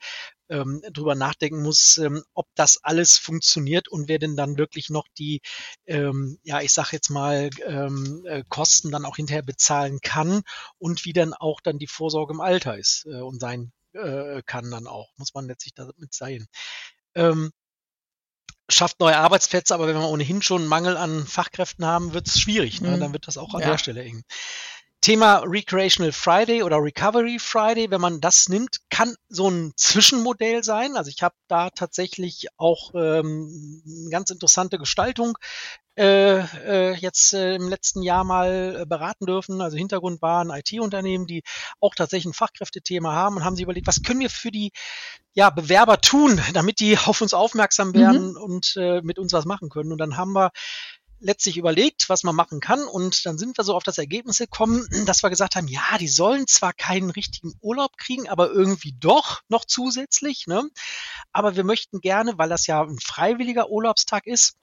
ähm, drüber nachdenken muss, ähm, ob das alles funktioniert und wer denn dann wirklich noch die, ähm, ja, ich sag jetzt mal, ähm, äh, Kosten dann auch hinterher bezahlen kann und wie dann auch dann die Vorsorge im Alter ist äh, und sein äh, kann dann auch, muss man letztlich damit sein. Ähm, schafft neue Arbeitsplätze, aber wenn wir ohnehin schon einen Mangel an Fachkräften haben, wird es schwierig. Ne? Mhm. Dann wird das auch an ja. der Stelle eng. Thema Recreational Friday oder Recovery Friday, wenn man das nimmt, kann so ein Zwischenmodell sein. Also ich habe da tatsächlich auch ähm, eine ganz interessante Gestaltung äh, äh, jetzt äh, im letzten Jahr mal äh, beraten dürfen. Also Hintergrund waren IT-Unternehmen, die auch tatsächlich ein Fachkräftethema haben und haben sich überlegt, was können wir für die ja, Bewerber tun, damit die auf uns aufmerksam werden mhm. und äh, mit uns was machen können. Und dann haben wir letztlich überlegt, was man machen kann. Und dann sind wir so auf das Ergebnis gekommen, dass wir gesagt haben, ja, die sollen zwar keinen richtigen Urlaub kriegen, aber irgendwie doch noch zusätzlich. Ne? Aber wir möchten gerne, weil das ja ein freiwilliger Urlaubstag ist,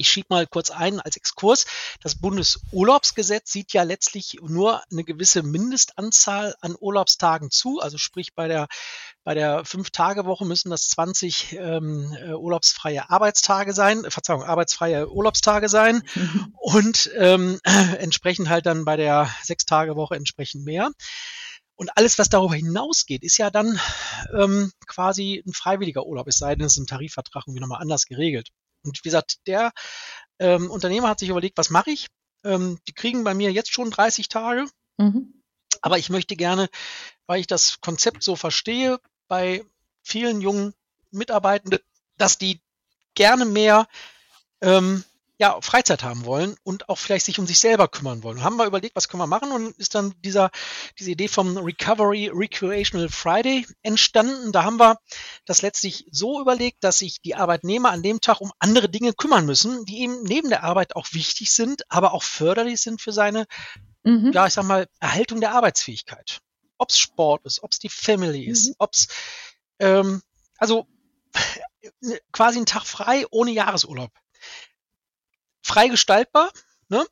ich schiebe mal kurz ein als Exkurs. Das Bundesurlaubsgesetz sieht ja letztlich nur eine gewisse Mindestanzahl an Urlaubstagen zu. Also sprich bei der bei der Fünf-Tage-Woche müssen das 20 ähm, äh, urlaubsfreie Arbeitstage sein, äh, Verzeihung, arbeitsfreie Urlaubstage sein mhm. und ähm, äh, entsprechend halt dann bei der Sechs-Tage-Woche entsprechend mehr. Und alles, was darüber hinausgeht, ist ja dann ähm, quasi ein freiwilliger Urlaub, es sei denn, es ist im Tarifvertrag irgendwie nochmal anders geregelt. Und wie gesagt, der ähm, Unternehmer hat sich überlegt, was mache ich? Ähm, die kriegen bei mir jetzt schon 30 Tage. Mhm. Aber ich möchte gerne, weil ich das Konzept so verstehe, bei vielen jungen Mitarbeitenden, dass die gerne mehr ähm, ja, Freizeit haben wollen und auch vielleicht sich um sich selber kümmern wollen. Haben wir überlegt, was können wir machen und ist dann dieser, diese Idee vom Recovery Recreational Friday entstanden. Da haben wir das letztlich so überlegt, dass sich die Arbeitnehmer an dem Tag um andere Dinge kümmern müssen, die eben neben der Arbeit auch wichtig sind, aber auch förderlich sind für seine, mhm. ja, ich sag mal, Erhaltung der Arbeitsfähigkeit. Ob es Sport ist, ob es die Family ist, mhm. ob es, ähm, also quasi ein Tag frei ohne Jahresurlaub frei gestaltbar, ne?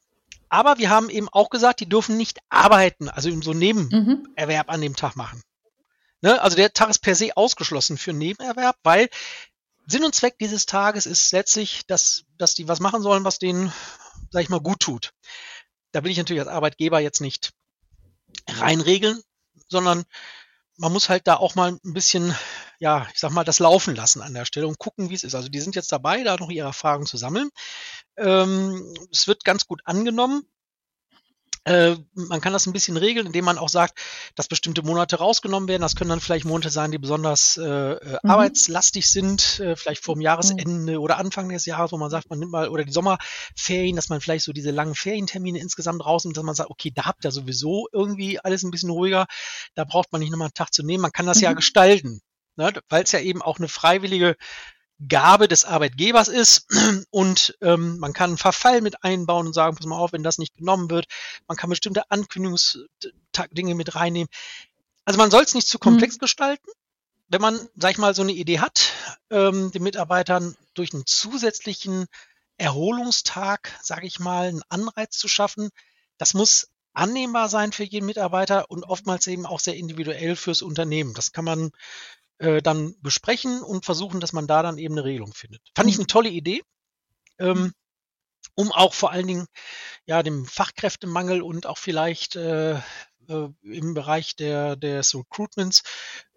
aber wir haben eben auch gesagt, die dürfen nicht arbeiten, also so Nebenerwerb mhm. an dem Tag machen. Ne? Also der Tag ist per se ausgeschlossen für Nebenerwerb, weil Sinn und Zweck dieses Tages ist letztlich, dass, dass die was machen sollen, was denen, sag ich mal, gut tut. Da will ich natürlich als Arbeitgeber jetzt nicht reinregeln, sondern man muss halt da auch mal ein bisschen, ja, ich sag mal, das laufen lassen an der Stelle und gucken, wie es ist. Also die sind jetzt dabei, da noch ihre Erfahrungen zu sammeln. Ähm, es wird ganz gut angenommen. Äh, man kann das ein bisschen regeln, indem man auch sagt, dass bestimmte Monate rausgenommen werden. Das können dann vielleicht Monate sein, die besonders äh, äh mhm. arbeitslastig sind, äh, vielleicht vor dem Jahresende mhm. oder Anfang des Jahres, wo man sagt, man nimmt mal, oder die Sommerferien, dass man vielleicht so diese langen Ferientermine insgesamt rausnimmt, dass man sagt, okay, da habt ihr sowieso irgendwie alles ein bisschen ruhiger, da braucht man nicht nochmal einen Tag zu nehmen. Man kann das mhm. ja gestalten, ne? weil es ja eben auch eine freiwillige Gabe des Arbeitgebers ist und ähm, man kann einen Verfall mit einbauen und sagen, pass mal auf, wenn das nicht genommen wird. Man kann bestimmte Ankündigungsdinge mit reinnehmen. Also man soll es nicht zu komplex mhm. gestalten. Wenn man, sag ich mal, so eine Idee hat, ähm, den Mitarbeitern durch einen zusätzlichen Erholungstag, sage ich mal, einen Anreiz zu schaffen, das muss annehmbar sein für jeden Mitarbeiter und oftmals eben auch sehr individuell fürs Unternehmen. Das kann man äh, dann besprechen und versuchen, dass man da dann eben eine Regelung findet. Fand ich mhm. eine tolle Idee. Ähm, um auch vor allen Dingen ja dem Fachkräftemangel und auch vielleicht äh, äh, im Bereich der, des Recruitments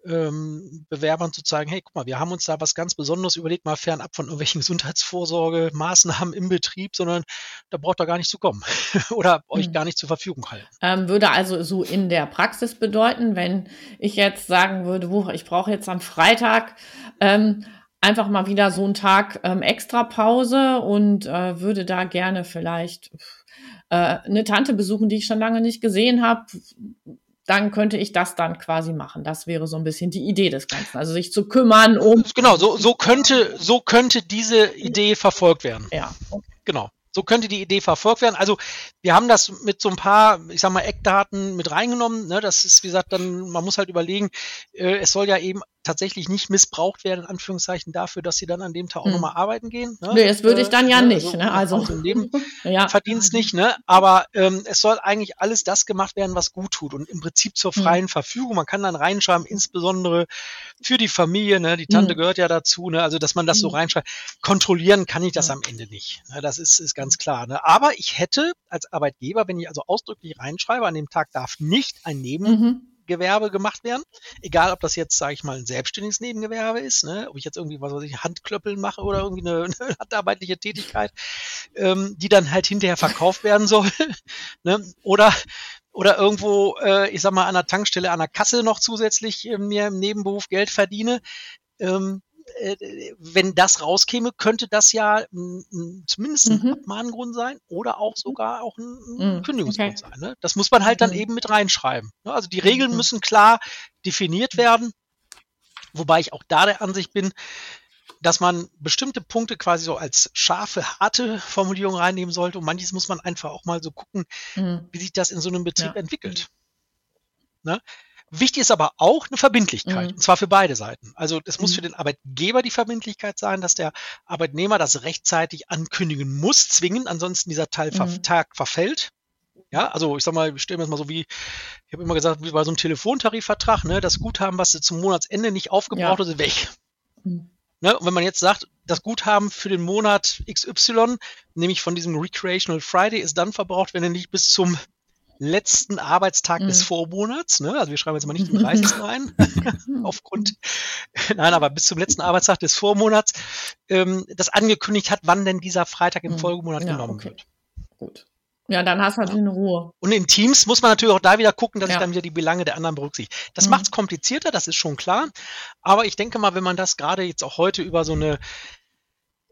ähm, Bewerbern zu zeigen, hey, guck mal, wir haben uns da was ganz Besonderes überlegt, mal fernab von irgendwelchen Gesundheitsvorsorge-Maßnahmen im Betrieb, sondern da braucht ihr gar nicht zu kommen oder euch hm. gar nicht zur Verfügung halten. Ähm, würde also so in der Praxis bedeuten, wenn ich jetzt sagen würde, ich brauche jetzt am Freitag ähm, einfach mal wieder so einen Tag ähm, extra Pause und äh, würde da gerne vielleicht äh, eine Tante besuchen, die ich schon lange nicht gesehen habe. Dann könnte ich das dann quasi machen. Das wäre so ein bisschen die Idee des Ganzen. Also sich zu kümmern um. Genau, so, so könnte, so könnte diese Idee verfolgt werden. Ja. Okay. Genau. So könnte die Idee verfolgt werden. Also wir haben das mit so ein paar, ich sag mal, Eckdaten mit reingenommen. Ne? Das ist, wie gesagt, dann, man muss halt überlegen, äh, es soll ja eben tatsächlich nicht missbraucht werden, in Anführungszeichen, dafür, dass sie dann an dem Tag auch hm. nochmal arbeiten gehen. Ne? Nee, das würde ich dann ja äh, nicht. Ne? Also, also Leben ja. Verdienst nicht, ne? Aber ähm, es soll eigentlich alles das gemacht werden, was gut tut und im Prinzip zur hm. freien hm. Verfügung. Man kann dann reinschreiben, insbesondere für die Familie, ne? Die Tante hm. gehört ja dazu, ne? Also dass man das so hm. reinschreibt. Kontrollieren kann ich das am Ende nicht. Ne? Das ist, ist ganz klar. Ne? Aber ich hätte als Arbeitgeber, wenn ich also ausdrücklich reinschreibe, an dem Tag darf nicht ein Neben mhm. Gewerbe gemacht werden. Egal, ob das jetzt, sage ich mal, ein selbstständiges Nebengewerbe ist, ne? ob ich jetzt irgendwie, was weiß ich, Handklöppeln mache oder irgendwie eine, eine handarbeitliche Tätigkeit, ähm, die dann halt hinterher verkauft werden soll. ne? Oder oder irgendwo, äh, ich sag mal, an der Tankstelle, an der Kasse noch zusätzlich äh, mir im Nebenberuf Geld verdiene. Ähm, äh, wenn das rauskäme, könnte das ja zumindest ein mhm. Abmahngrund sein oder auch sogar auch ein, ein mhm. Kündigungsgrund okay. sein. Ne? Das muss man halt dann mhm. eben mit reinschreiben. Ne? Also die Regeln mhm. müssen klar definiert werden, wobei ich auch da der Ansicht bin, dass man bestimmte Punkte quasi so als scharfe, harte Formulierung reinnehmen sollte und manches muss man einfach auch mal so gucken, mhm. wie sich das in so einem Betrieb ja. entwickelt. Ne? Wichtig ist aber auch eine Verbindlichkeit, mhm. und zwar für beide Seiten. Also es muss mhm. für den Arbeitgeber die Verbindlichkeit sein, dass der Arbeitnehmer das rechtzeitig ankündigen muss, zwingen, ansonsten dieser Teil mhm. Tag verfällt. Ja, also ich sag mal, ich stelle mir das mal so wie, ich habe immer gesagt, wie bei so einem Telefontarifvertrag, ne, das Guthaben, was zum Monatsende nicht aufgebraucht ja. ist, weg. Mhm. Ne, und wenn man jetzt sagt, das Guthaben für den Monat XY, nämlich von diesem Recreational Friday, ist dann verbraucht, wenn er nicht bis zum letzten Arbeitstag mhm. des Vormonats. Ne? Also wir schreiben jetzt mal nicht den 30. rein, aufgrund, nein, aber bis zum letzten Arbeitstag des Vormonats, ähm, das angekündigt hat, wann denn dieser Freitag im mhm. Folgemonat ja, genommen okay. wird. Gut. Ja, dann hast du halt ja. eine Ruhe. Und in Teams muss man natürlich auch da wieder gucken, dass ja. ich dann wieder die Belange der anderen berücksichtige. Das mhm. macht es komplizierter, das ist schon klar. Aber ich denke mal, wenn man das gerade jetzt auch heute über so eine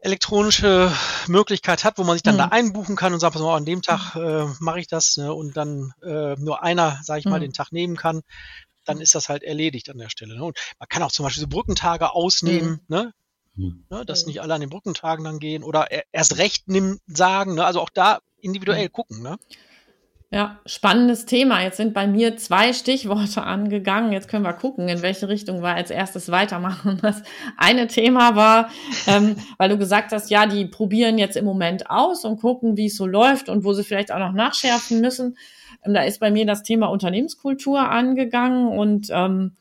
elektronische Möglichkeit hat, wo man sich dann mhm. da einbuchen kann und sagt, so, an dem Tag äh, mache ich das ne, und dann äh, nur einer, sage ich mhm. mal, den Tag nehmen kann, dann ist das halt erledigt an der Stelle. Ne? Und man kann auch zum Beispiel so Brückentage ausnehmen, mhm. ne? Mhm. ne? dass nicht alle an den Brückentagen dann gehen oder erst recht nimm, sagen. Ne? Also auch da individuell mhm. gucken. Ne? Ja, spannendes Thema. Jetzt sind bei mir zwei Stichworte angegangen. Jetzt können wir gucken, in welche Richtung wir als erstes weitermachen. Das eine Thema war, ähm, weil du gesagt hast, ja, die probieren jetzt im Moment aus und gucken, wie es so läuft und wo sie vielleicht auch noch nachschärfen müssen. Ähm, da ist bei mir das Thema Unternehmenskultur angegangen und ähm,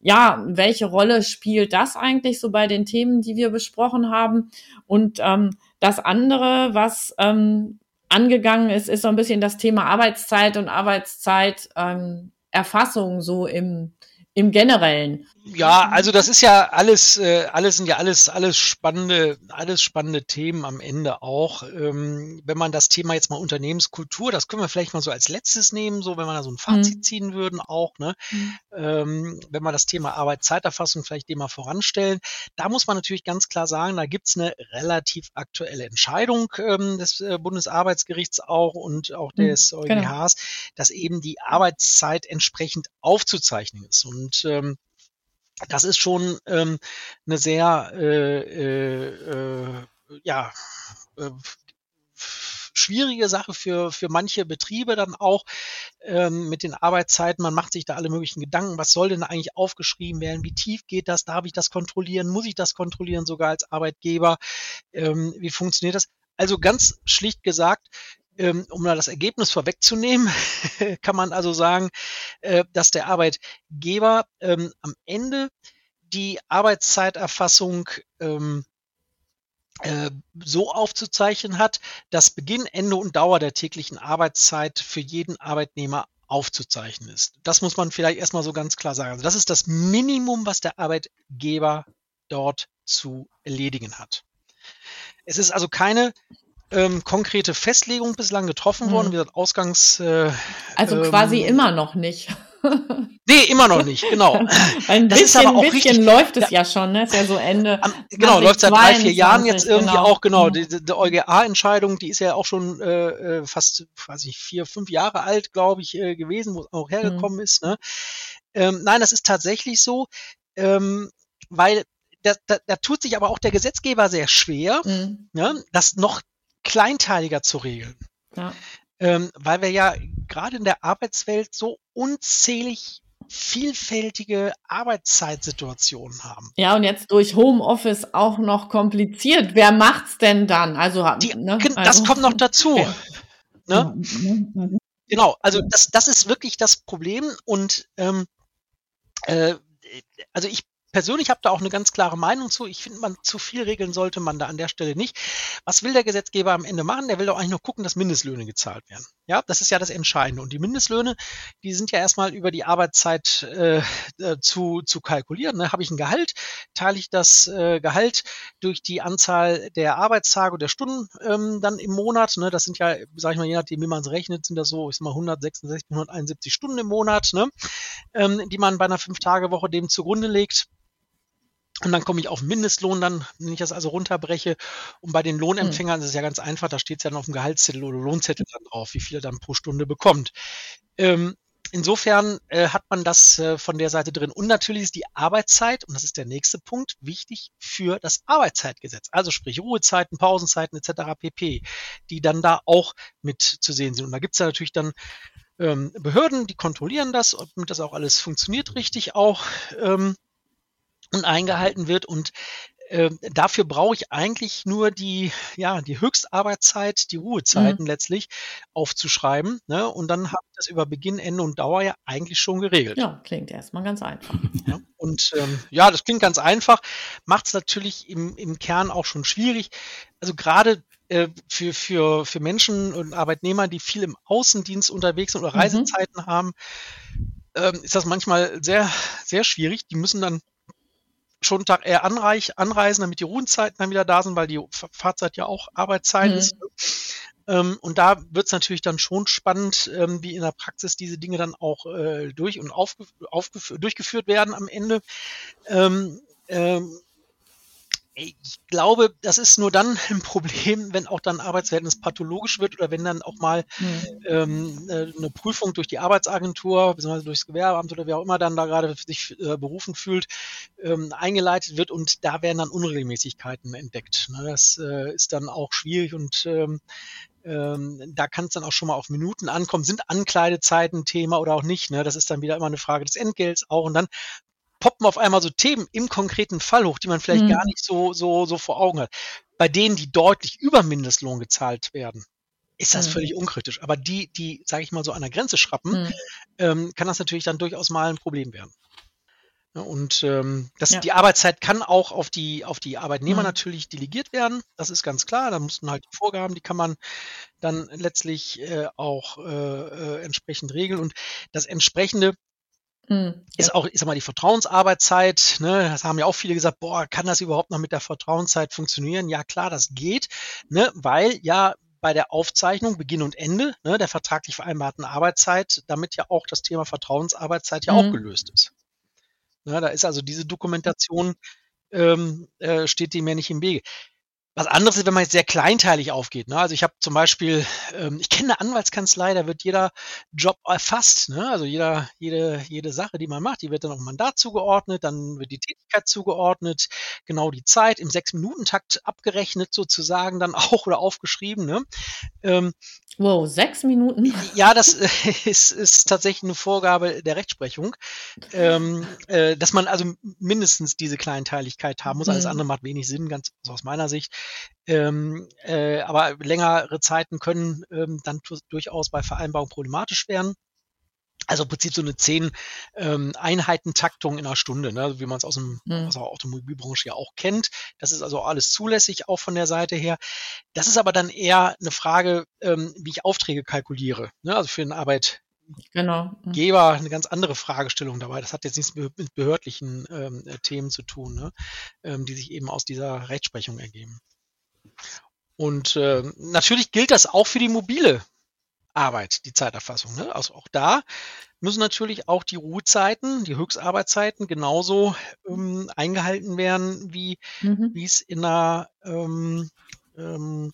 ja, welche Rolle spielt das eigentlich so bei den Themen, die wir besprochen haben? Und ähm, das andere, was ähm, angegangen ist, ist so ein bisschen das Thema Arbeitszeit und Arbeitszeiterfassung ähm, so im, im Generellen. Ja, also das ist ja alles, äh, alles sind ja alles, alles spannende, alles spannende Themen am Ende auch. Ähm, wenn man das Thema jetzt mal Unternehmenskultur, das können wir vielleicht mal so als letztes nehmen, so wenn wir da so ein Fazit mhm. ziehen würden auch, ne? Mhm. Ähm, wenn wir das Thema Arbeitszeiterfassung vielleicht dem mal voranstellen, da muss man natürlich ganz klar sagen, da gibt's eine relativ aktuelle Entscheidung ähm, des äh, Bundesarbeitsgerichts auch und auch mhm, des mhm, EuGHs, genau. dass eben die Arbeitszeit entsprechend aufzuzeichnen ist. Und ähm, das ist schon ähm, eine sehr äh, äh, äh, ja äh, schwierige Sache für, für manche Betriebe dann auch ähm, mit den Arbeitszeiten. Man macht sich da alle möglichen Gedanken. Was soll denn eigentlich aufgeschrieben werden? Wie tief geht das? Darf ich das kontrollieren? Muss ich das kontrollieren sogar als Arbeitgeber? Ähm, wie funktioniert das? Also ganz schlicht gesagt, um da das Ergebnis vorwegzunehmen, kann man also sagen, äh, dass der Arbeitgeber ähm, am Ende die Arbeitszeiterfassung ähm, äh, so aufzuzeichnen hat, dass Beginn, Ende und Dauer der täglichen Arbeitszeit für jeden Arbeitnehmer aufzuzeichnen ist. Das muss man vielleicht erstmal so ganz klar sagen. Also das ist das Minimum, was der Arbeitgeber dort zu erledigen hat. Es ist also keine ähm, konkrete Festlegung bislang getroffen worden. Wie gesagt, Ausgangs. Äh, also quasi ähm, immer noch nicht. nee, immer noch nicht, genau. Ein das bisschen, ist aber auch bisschen richtig, läuft es ja, ja schon, ne? Ist ja so Ende. Am, genau, läuft seit drei, vier Jahren jetzt irgendwie genau. auch, genau. Mhm. Die, die EuGA-Entscheidung, die ist ja auch schon äh, äh, fast, weiß ich, vier, fünf Jahre alt, glaube ich, äh, gewesen, wo es auch hergekommen mhm. ist. Ne? Ähm, nein, das ist tatsächlich so, ähm, weil da, da, da tut sich aber auch der Gesetzgeber sehr schwer, mhm. ne, das noch kleinteiliger zu regeln. Ja. Ähm, weil wir ja gerade in der Arbeitswelt so unzählig vielfältige Arbeitszeitsituationen haben. Ja, und jetzt durch Homeoffice auch noch kompliziert. Wer macht's denn dann? Also, Die, ne? das also, kommt noch dazu. Okay. Ne? Genau, also das, das ist wirklich das Problem und ähm, äh, also ich persönlich habe da auch eine ganz klare Meinung zu. Ich finde, man zu viel regeln sollte man da an der Stelle nicht. Was will der Gesetzgeber am Ende machen? Der will doch eigentlich nur gucken, dass Mindestlöhne gezahlt werden. Ja, das ist ja das Entscheidende. Und die Mindestlöhne, die sind ja erstmal über die Arbeitszeit äh, äh zu, zu kalkulieren. Ne? Habe ich ein Gehalt, teile ich das äh, Gehalt durch die Anzahl der Arbeitstage oder der Stunden ähm, dann im Monat. Ne? Das sind ja, sage ich mal, je nachdem, wie man es rechnet, sind das so, ich sag mal, 166, 171 Stunden im Monat, ne? ähm, die man bei einer Fünf-Tage-Woche dem zugrunde legt. Und dann komme ich auf Mindestlohn, dann, wenn ich das also runterbreche. Und bei den Lohnempfängern mhm. ist es ja ganz einfach, da steht es ja dann auf dem Gehaltszettel oder Lohnzettel dann drauf, wie viel er dann pro Stunde bekommt. Ähm, insofern äh, hat man das äh, von der Seite drin. Und natürlich ist die Arbeitszeit, und das ist der nächste Punkt, wichtig für das Arbeitszeitgesetz. Also sprich Ruhezeiten, Pausenzeiten etc. pp, die dann da auch mit zu sehen sind. Und da gibt es ja natürlich dann ähm, Behörden, die kontrollieren das, ob das auch alles funktioniert richtig auch. Ähm, und eingehalten wird. Und äh, dafür brauche ich eigentlich nur die, ja, die Höchstarbeitszeit, die Ruhezeiten mhm. letztlich aufzuschreiben. Ne? Und dann habe ich das über Beginn, Ende und Dauer ja eigentlich schon geregelt. Ja, klingt erstmal ganz einfach. Ja, und ähm, ja, das klingt ganz einfach, macht es natürlich im, im Kern auch schon schwierig. Also gerade äh, für, für, für Menschen und Arbeitnehmer, die viel im Außendienst unterwegs sind oder mhm. Reisezeiten mhm. haben, ähm, ist das manchmal sehr, sehr schwierig. Die müssen dann schon einen Tag eher anreich, anreisen, damit die Ruhenzeiten dann wieder da sind, weil die Fahrzeit ja auch Arbeitszeit mhm. ist. Ähm, und da wird es natürlich dann schon spannend, ähm, wie in der Praxis diese Dinge dann auch äh, durch und aufge durchgeführt werden am Ende. Ähm, ähm ich glaube, das ist nur dann ein Problem, wenn auch dann Arbeitsverhältnis pathologisch wird oder wenn dann auch mal mhm. ähm, äh, eine Prüfung durch die Arbeitsagentur, beziehungsweise durchs Gewerbeamt oder wer auch immer dann da gerade sich äh, berufen fühlt, ähm, eingeleitet wird und da werden dann Unregelmäßigkeiten entdeckt. Ne? Das äh, ist dann auch schwierig und ähm, ähm, da kann es dann auch schon mal auf Minuten ankommen. Sind Ankleidezeiten Thema oder auch nicht? Ne? Das ist dann wieder immer eine Frage des Entgelts auch. Und dann poppen auf einmal so Themen im konkreten Fall hoch, die man vielleicht mhm. gar nicht so, so, so vor Augen hat. Bei denen, die deutlich über Mindestlohn gezahlt werden, ist das mhm. völlig unkritisch. Aber die, die, sage ich mal, so an der Grenze schrappen, mhm. ähm, kann das natürlich dann durchaus mal ein Problem werden. Und ähm, das, ja. die Arbeitszeit kann auch auf die, auf die Arbeitnehmer mhm. natürlich delegiert werden. Das ist ganz klar. Da mussten halt die Vorgaben, die kann man dann letztlich äh, auch äh, äh, entsprechend regeln. Und das entsprechende Mhm, ist auch, ich sag mal, die Vertrauensarbeitszeit, ne, das haben ja auch viele gesagt, boah, kann das überhaupt noch mit der Vertrauenszeit funktionieren? Ja, klar, das geht, ne, weil ja bei der Aufzeichnung Beginn und Ende ne, der vertraglich vereinbarten Arbeitszeit damit ja auch das Thema Vertrauensarbeitszeit ja mhm. auch gelöst ist. Ne, da ist also diese Dokumentation ähm, äh, steht dem ja nicht im Wege. Was anderes ist, wenn man jetzt sehr kleinteilig aufgeht. Ne? Also ich habe zum Beispiel, ähm, ich kenne eine Anwaltskanzlei, da wird jeder Job erfasst. Ne? Also jeder, jede, jede Sache, die man macht, die wird dann auf Mandat zugeordnet, dann wird die Tätigkeit zugeordnet, genau die Zeit im Sechs-Minuten-Takt abgerechnet sozusagen dann auch oder aufgeschrieben. Ne? Ähm, wow, sechs Minuten? Ja, das ist, ist tatsächlich eine Vorgabe der Rechtsprechung, ähm, äh, dass man also mindestens diese Kleinteiligkeit haben muss. Alles mhm. andere macht wenig Sinn, ganz aus meiner Sicht. Ähm, äh, aber längere Zeiten können ähm, dann durchaus bei Vereinbarung problematisch werden. Also im Prinzip so eine zehn ähm, Einheiten Taktung in einer Stunde, ne, wie man es aus, dem, mhm. aus der Automobilbranche ja auch kennt. Das ist also alles zulässig, auch von der Seite her. Das ist aber dann eher eine Frage, ähm, wie ich Aufträge kalkuliere. Ne? Also für Arbeit, genau. Mhm. Geber eine ganz andere Fragestellung dabei. Das hat jetzt nichts mit behördlichen ähm, Themen zu tun, ne? ähm, die sich eben aus dieser Rechtsprechung ergeben. Und äh, natürlich gilt das auch für die mobile Arbeit, die Zeiterfassung. Ne? Also auch da müssen natürlich auch die Ruhezeiten, die Höchstarbeitszeiten genauso ähm, eingehalten werden, wie mhm. wie es in einer ähm, ähm,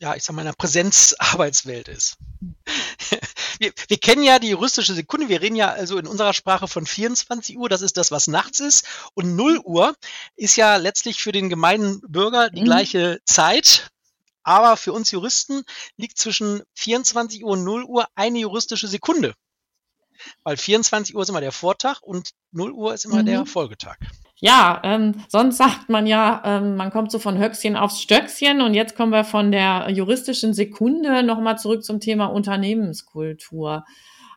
ja, ich sag mal, in einer Präsenzarbeitswelt ist. wir, wir kennen ja die juristische Sekunde. Wir reden ja also in unserer Sprache von 24 Uhr. Das ist das, was nachts ist. Und 0 Uhr ist ja letztlich für den gemeinen Bürger die mhm. gleiche Zeit. Aber für uns Juristen liegt zwischen 24 Uhr und 0 Uhr eine juristische Sekunde. Weil 24 Uhr ist immer der Vortag und 0 Uhr ist immer mhm. der Folgetag. Ja, ähm, sonst sagt man ja, ähm, man kommt so von Höchstchen aufs Stöckchen und jetzt kommen wir von der juristischen Sekunde nochmal zurück zum Thema Unternehmenskultur.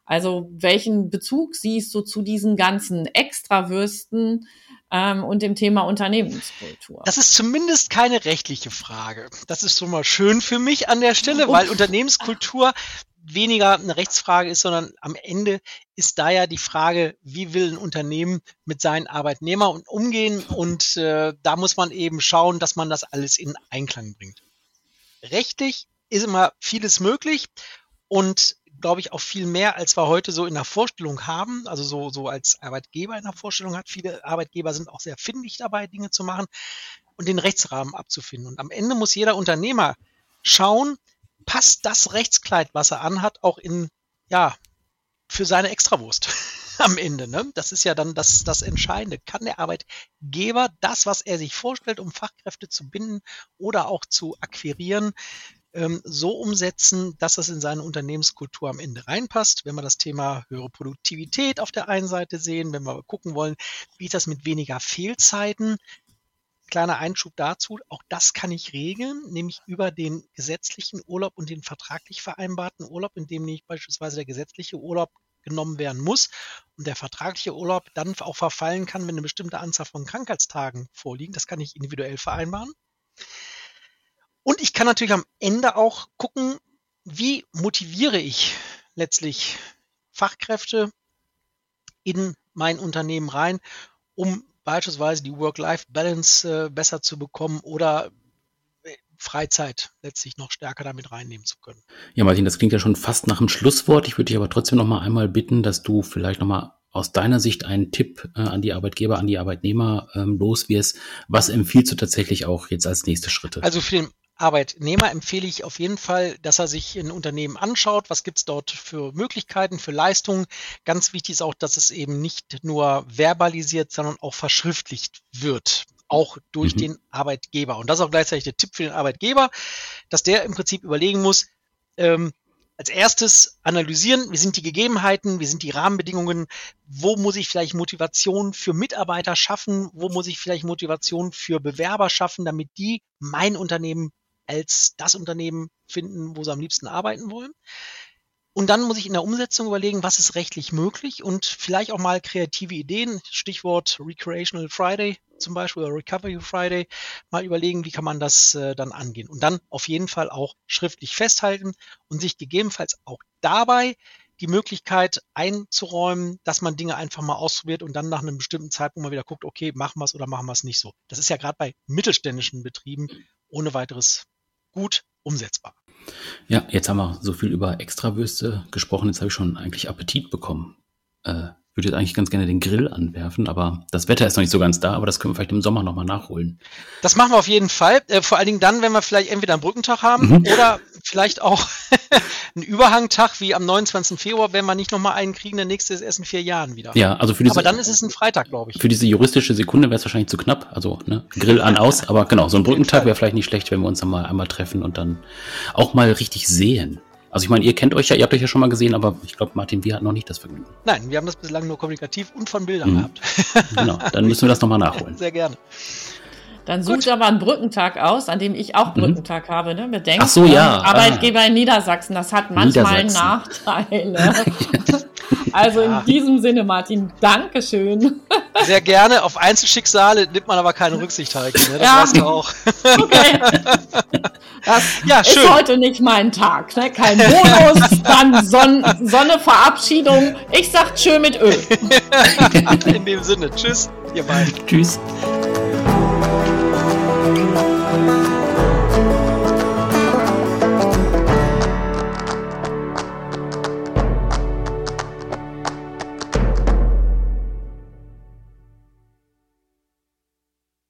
Also welchen Bezug siehst du zu diesen ganzen Extrawürsten ähm, und dem Thema Unternehmenskultur? Das ist zumindest keine rechtliche Frage. Das ist schon mal schön für mich an der Stelle, weil Unternehmenskultur weniger eine Rechtsfrage ist, sondern am Ende ist da ja die Frage, wie will ein Unternehmen mit seinen Arbeitnehmern umgehen und äh, da muss man eben schauen, dass man das alles in Einklang bringt. Rechtlich ist immer vieles möglich und glaube ich auch viel mehr, als wir heute so in der Vorstellung haben, also so, so als Arbeitgeber in der Vorstellung hat. Viele Arbeitgeber sind auch sehr findig dabei, Dinge zu machen und den Rechtsrahmen abzufinden. Und am Ende muss jeder Unternehmer schauen, passt das Rechtskleid, was er anhat, auch in, ja, für seine Extrawurst am Ende. Ne? Das ist ja dann das, das Entscheidende. Kann der Arbeitgeber das, was er sich vorstellt, um Fachkräfte zu binden oder auch zu akquirieren, ähm, so umsetzen, dass das in seine Unternehmenskultur am Ende reinpasst. Wenn wir das Thema höhere Produktivität auf der einen Seite sehen, wenn wir gucken wollen, wie ist das mit weniger Fehlzeiten, Kleiner Einschub dazu, auch das kann ich regeln, nämlich über den gesetzlichen Urlaub und den vertraglich vereinbarten Urlaub, in dem nicht beispielsweise der gesetzliche Urlaub genommen werden muss und der vertragliche Urlaub dann auch verfallen kann, wenn eine bestimmte Anzahl von Krankheitstagen vorliegen. Das kann ich individuell vereinbaren. Und ich kann natürlich am Ende auch gucken, wie motiviere ich letztlich Fachkräfte in mein Unternehmen rein, um beispielsweise die Work-Life-Balance äh, besser zu bekommen oder äh, Freizeit letztlich noch stärker damit reinnehmen zu können. Ja, Martin, das klingt ja schon fast nach einem Schlusswort. Ich würde dich aber trotzdem noch mal einmal bitten, dass du vielleicht noch mal aus deiner Sicht einen Tipp äh, an die Arbeitgeber, an die Arbeitnehmer ähm, los wirst. Was empfiehlst du tatsächlich auch jetzt als nächste Schritte? Also für den Arbeitnehmer empfehle ich auf jeden Fall, dass er sich ein Unternehmen anschaut, was gibt es dort für Möglichkeiten, für Leistungen. Ganz wichtig ist auch, dass es eben nicht nur verbalisiert, sondern auch verschriftlicht wird, auch durch mhm. den Arbeitgeber. Und das ist auch gleichzeitig der Tipp für den Arbeitgeber, dass der im Prinzip überlegen muss, ähm, als erstes analysieren, wie sind die Gegebenheiten, wie sind die Rahmenbedingungen, wo muss ich vielleicht Motivation für Mitarbeiter schaffen, wo muss ich vielleicht Motivation für Bewerber schaffen, damit die mein Unternehmen als das Unternehmen finden, wo sie am liebsten arbeiten wollen. Und dann muss ich in der Umsetzung überlegen, was ist rechtlich möglich und vielleicht auch mal kreative Ideen, Stichwort Recreational Friday zum Beispiel oder Recovery Friday, mal überlegen, wie kann man das äh, dann angehen. Und dann auf jeden Fall auch schriftlich festhalten und sich gegebenenfalls auch dabei die Möglichkeit einzuräumen, dass man Dinge einfach mal ausprobiert und dann nach einem bestimmten Zeitpunkt mal wieder guckt, okay, machen wir es oder machen wir es nicht so. Das ist ja gerade bei mittelständischen Betrieben ohne weiteres gut umsetzbar. Ja, jetzt haben wir so viel über Extrawürste gesprochen. Jetzt habe ich schon eigentlich Appetit bekommen. Äh, würde jetzt eigentlich ganz gerne den Grill anwerfen, aber das Wetter ist noch nicht so ganz da, aber das können wir vielleicht im Sommer nochmal nachholen. Das machen wir auf jeden Fall. Äh, vor allen Dingen dann, wenn wir vielleicht entweder einen Brückentag haben mhm. oder vielleicht auch einen Überhangtag wie am 29. Februar, wenn wir nicht nochmal einen kriegen, der nächste ist erst in vier Jahren wieder. Ja, also für diese, Aber dann ist es ein Freitag, glaube ich. Für diese juristische Sekunde wäre es wahrscheinlich zu knapp. Also ne, Grill an, aus. Aber genau, so ein Brückentag wäre vielleicht nicht schlecht, wenn wir uns dann mal einmal treffen und dann auch mal richtig sehen. Also ich meine, ihr kennt euch ja, ihr habt euch ja schon mal gesehen, aber ich glaube, Martin, wir hatten noch nicht das Vergnügen. Nein, wir haben das bislang nur kommunikativ und von Bildern mhm. gehabt. genau, dann müssen wir das nochmal nachholen. Sehr gerne. Dann sucht aber einen Brückentag aus, an dem ich auch mhm. Brückentag mhm. habe. Ne? Bedenkt, Ach so, ja. Arbeitgeber ah. in Niedersachsen, das hat manchmal Nachteile. also in diesem Sinne, Martin, Dankeschön. Sehr gerne. Auf Einzelschicksale nimmt man aber keine Rücksicht, Heike. Ne? Das ja. weißt du auch. Okay. Das ja, ist schön. heute nicht mein Tag. Ne? Kein Bonus, dann Son Sonne, Verabschiedung. Ich sag tschö mit Öl. In dem Sinne, tschüss, ihr beiden. Tschüss.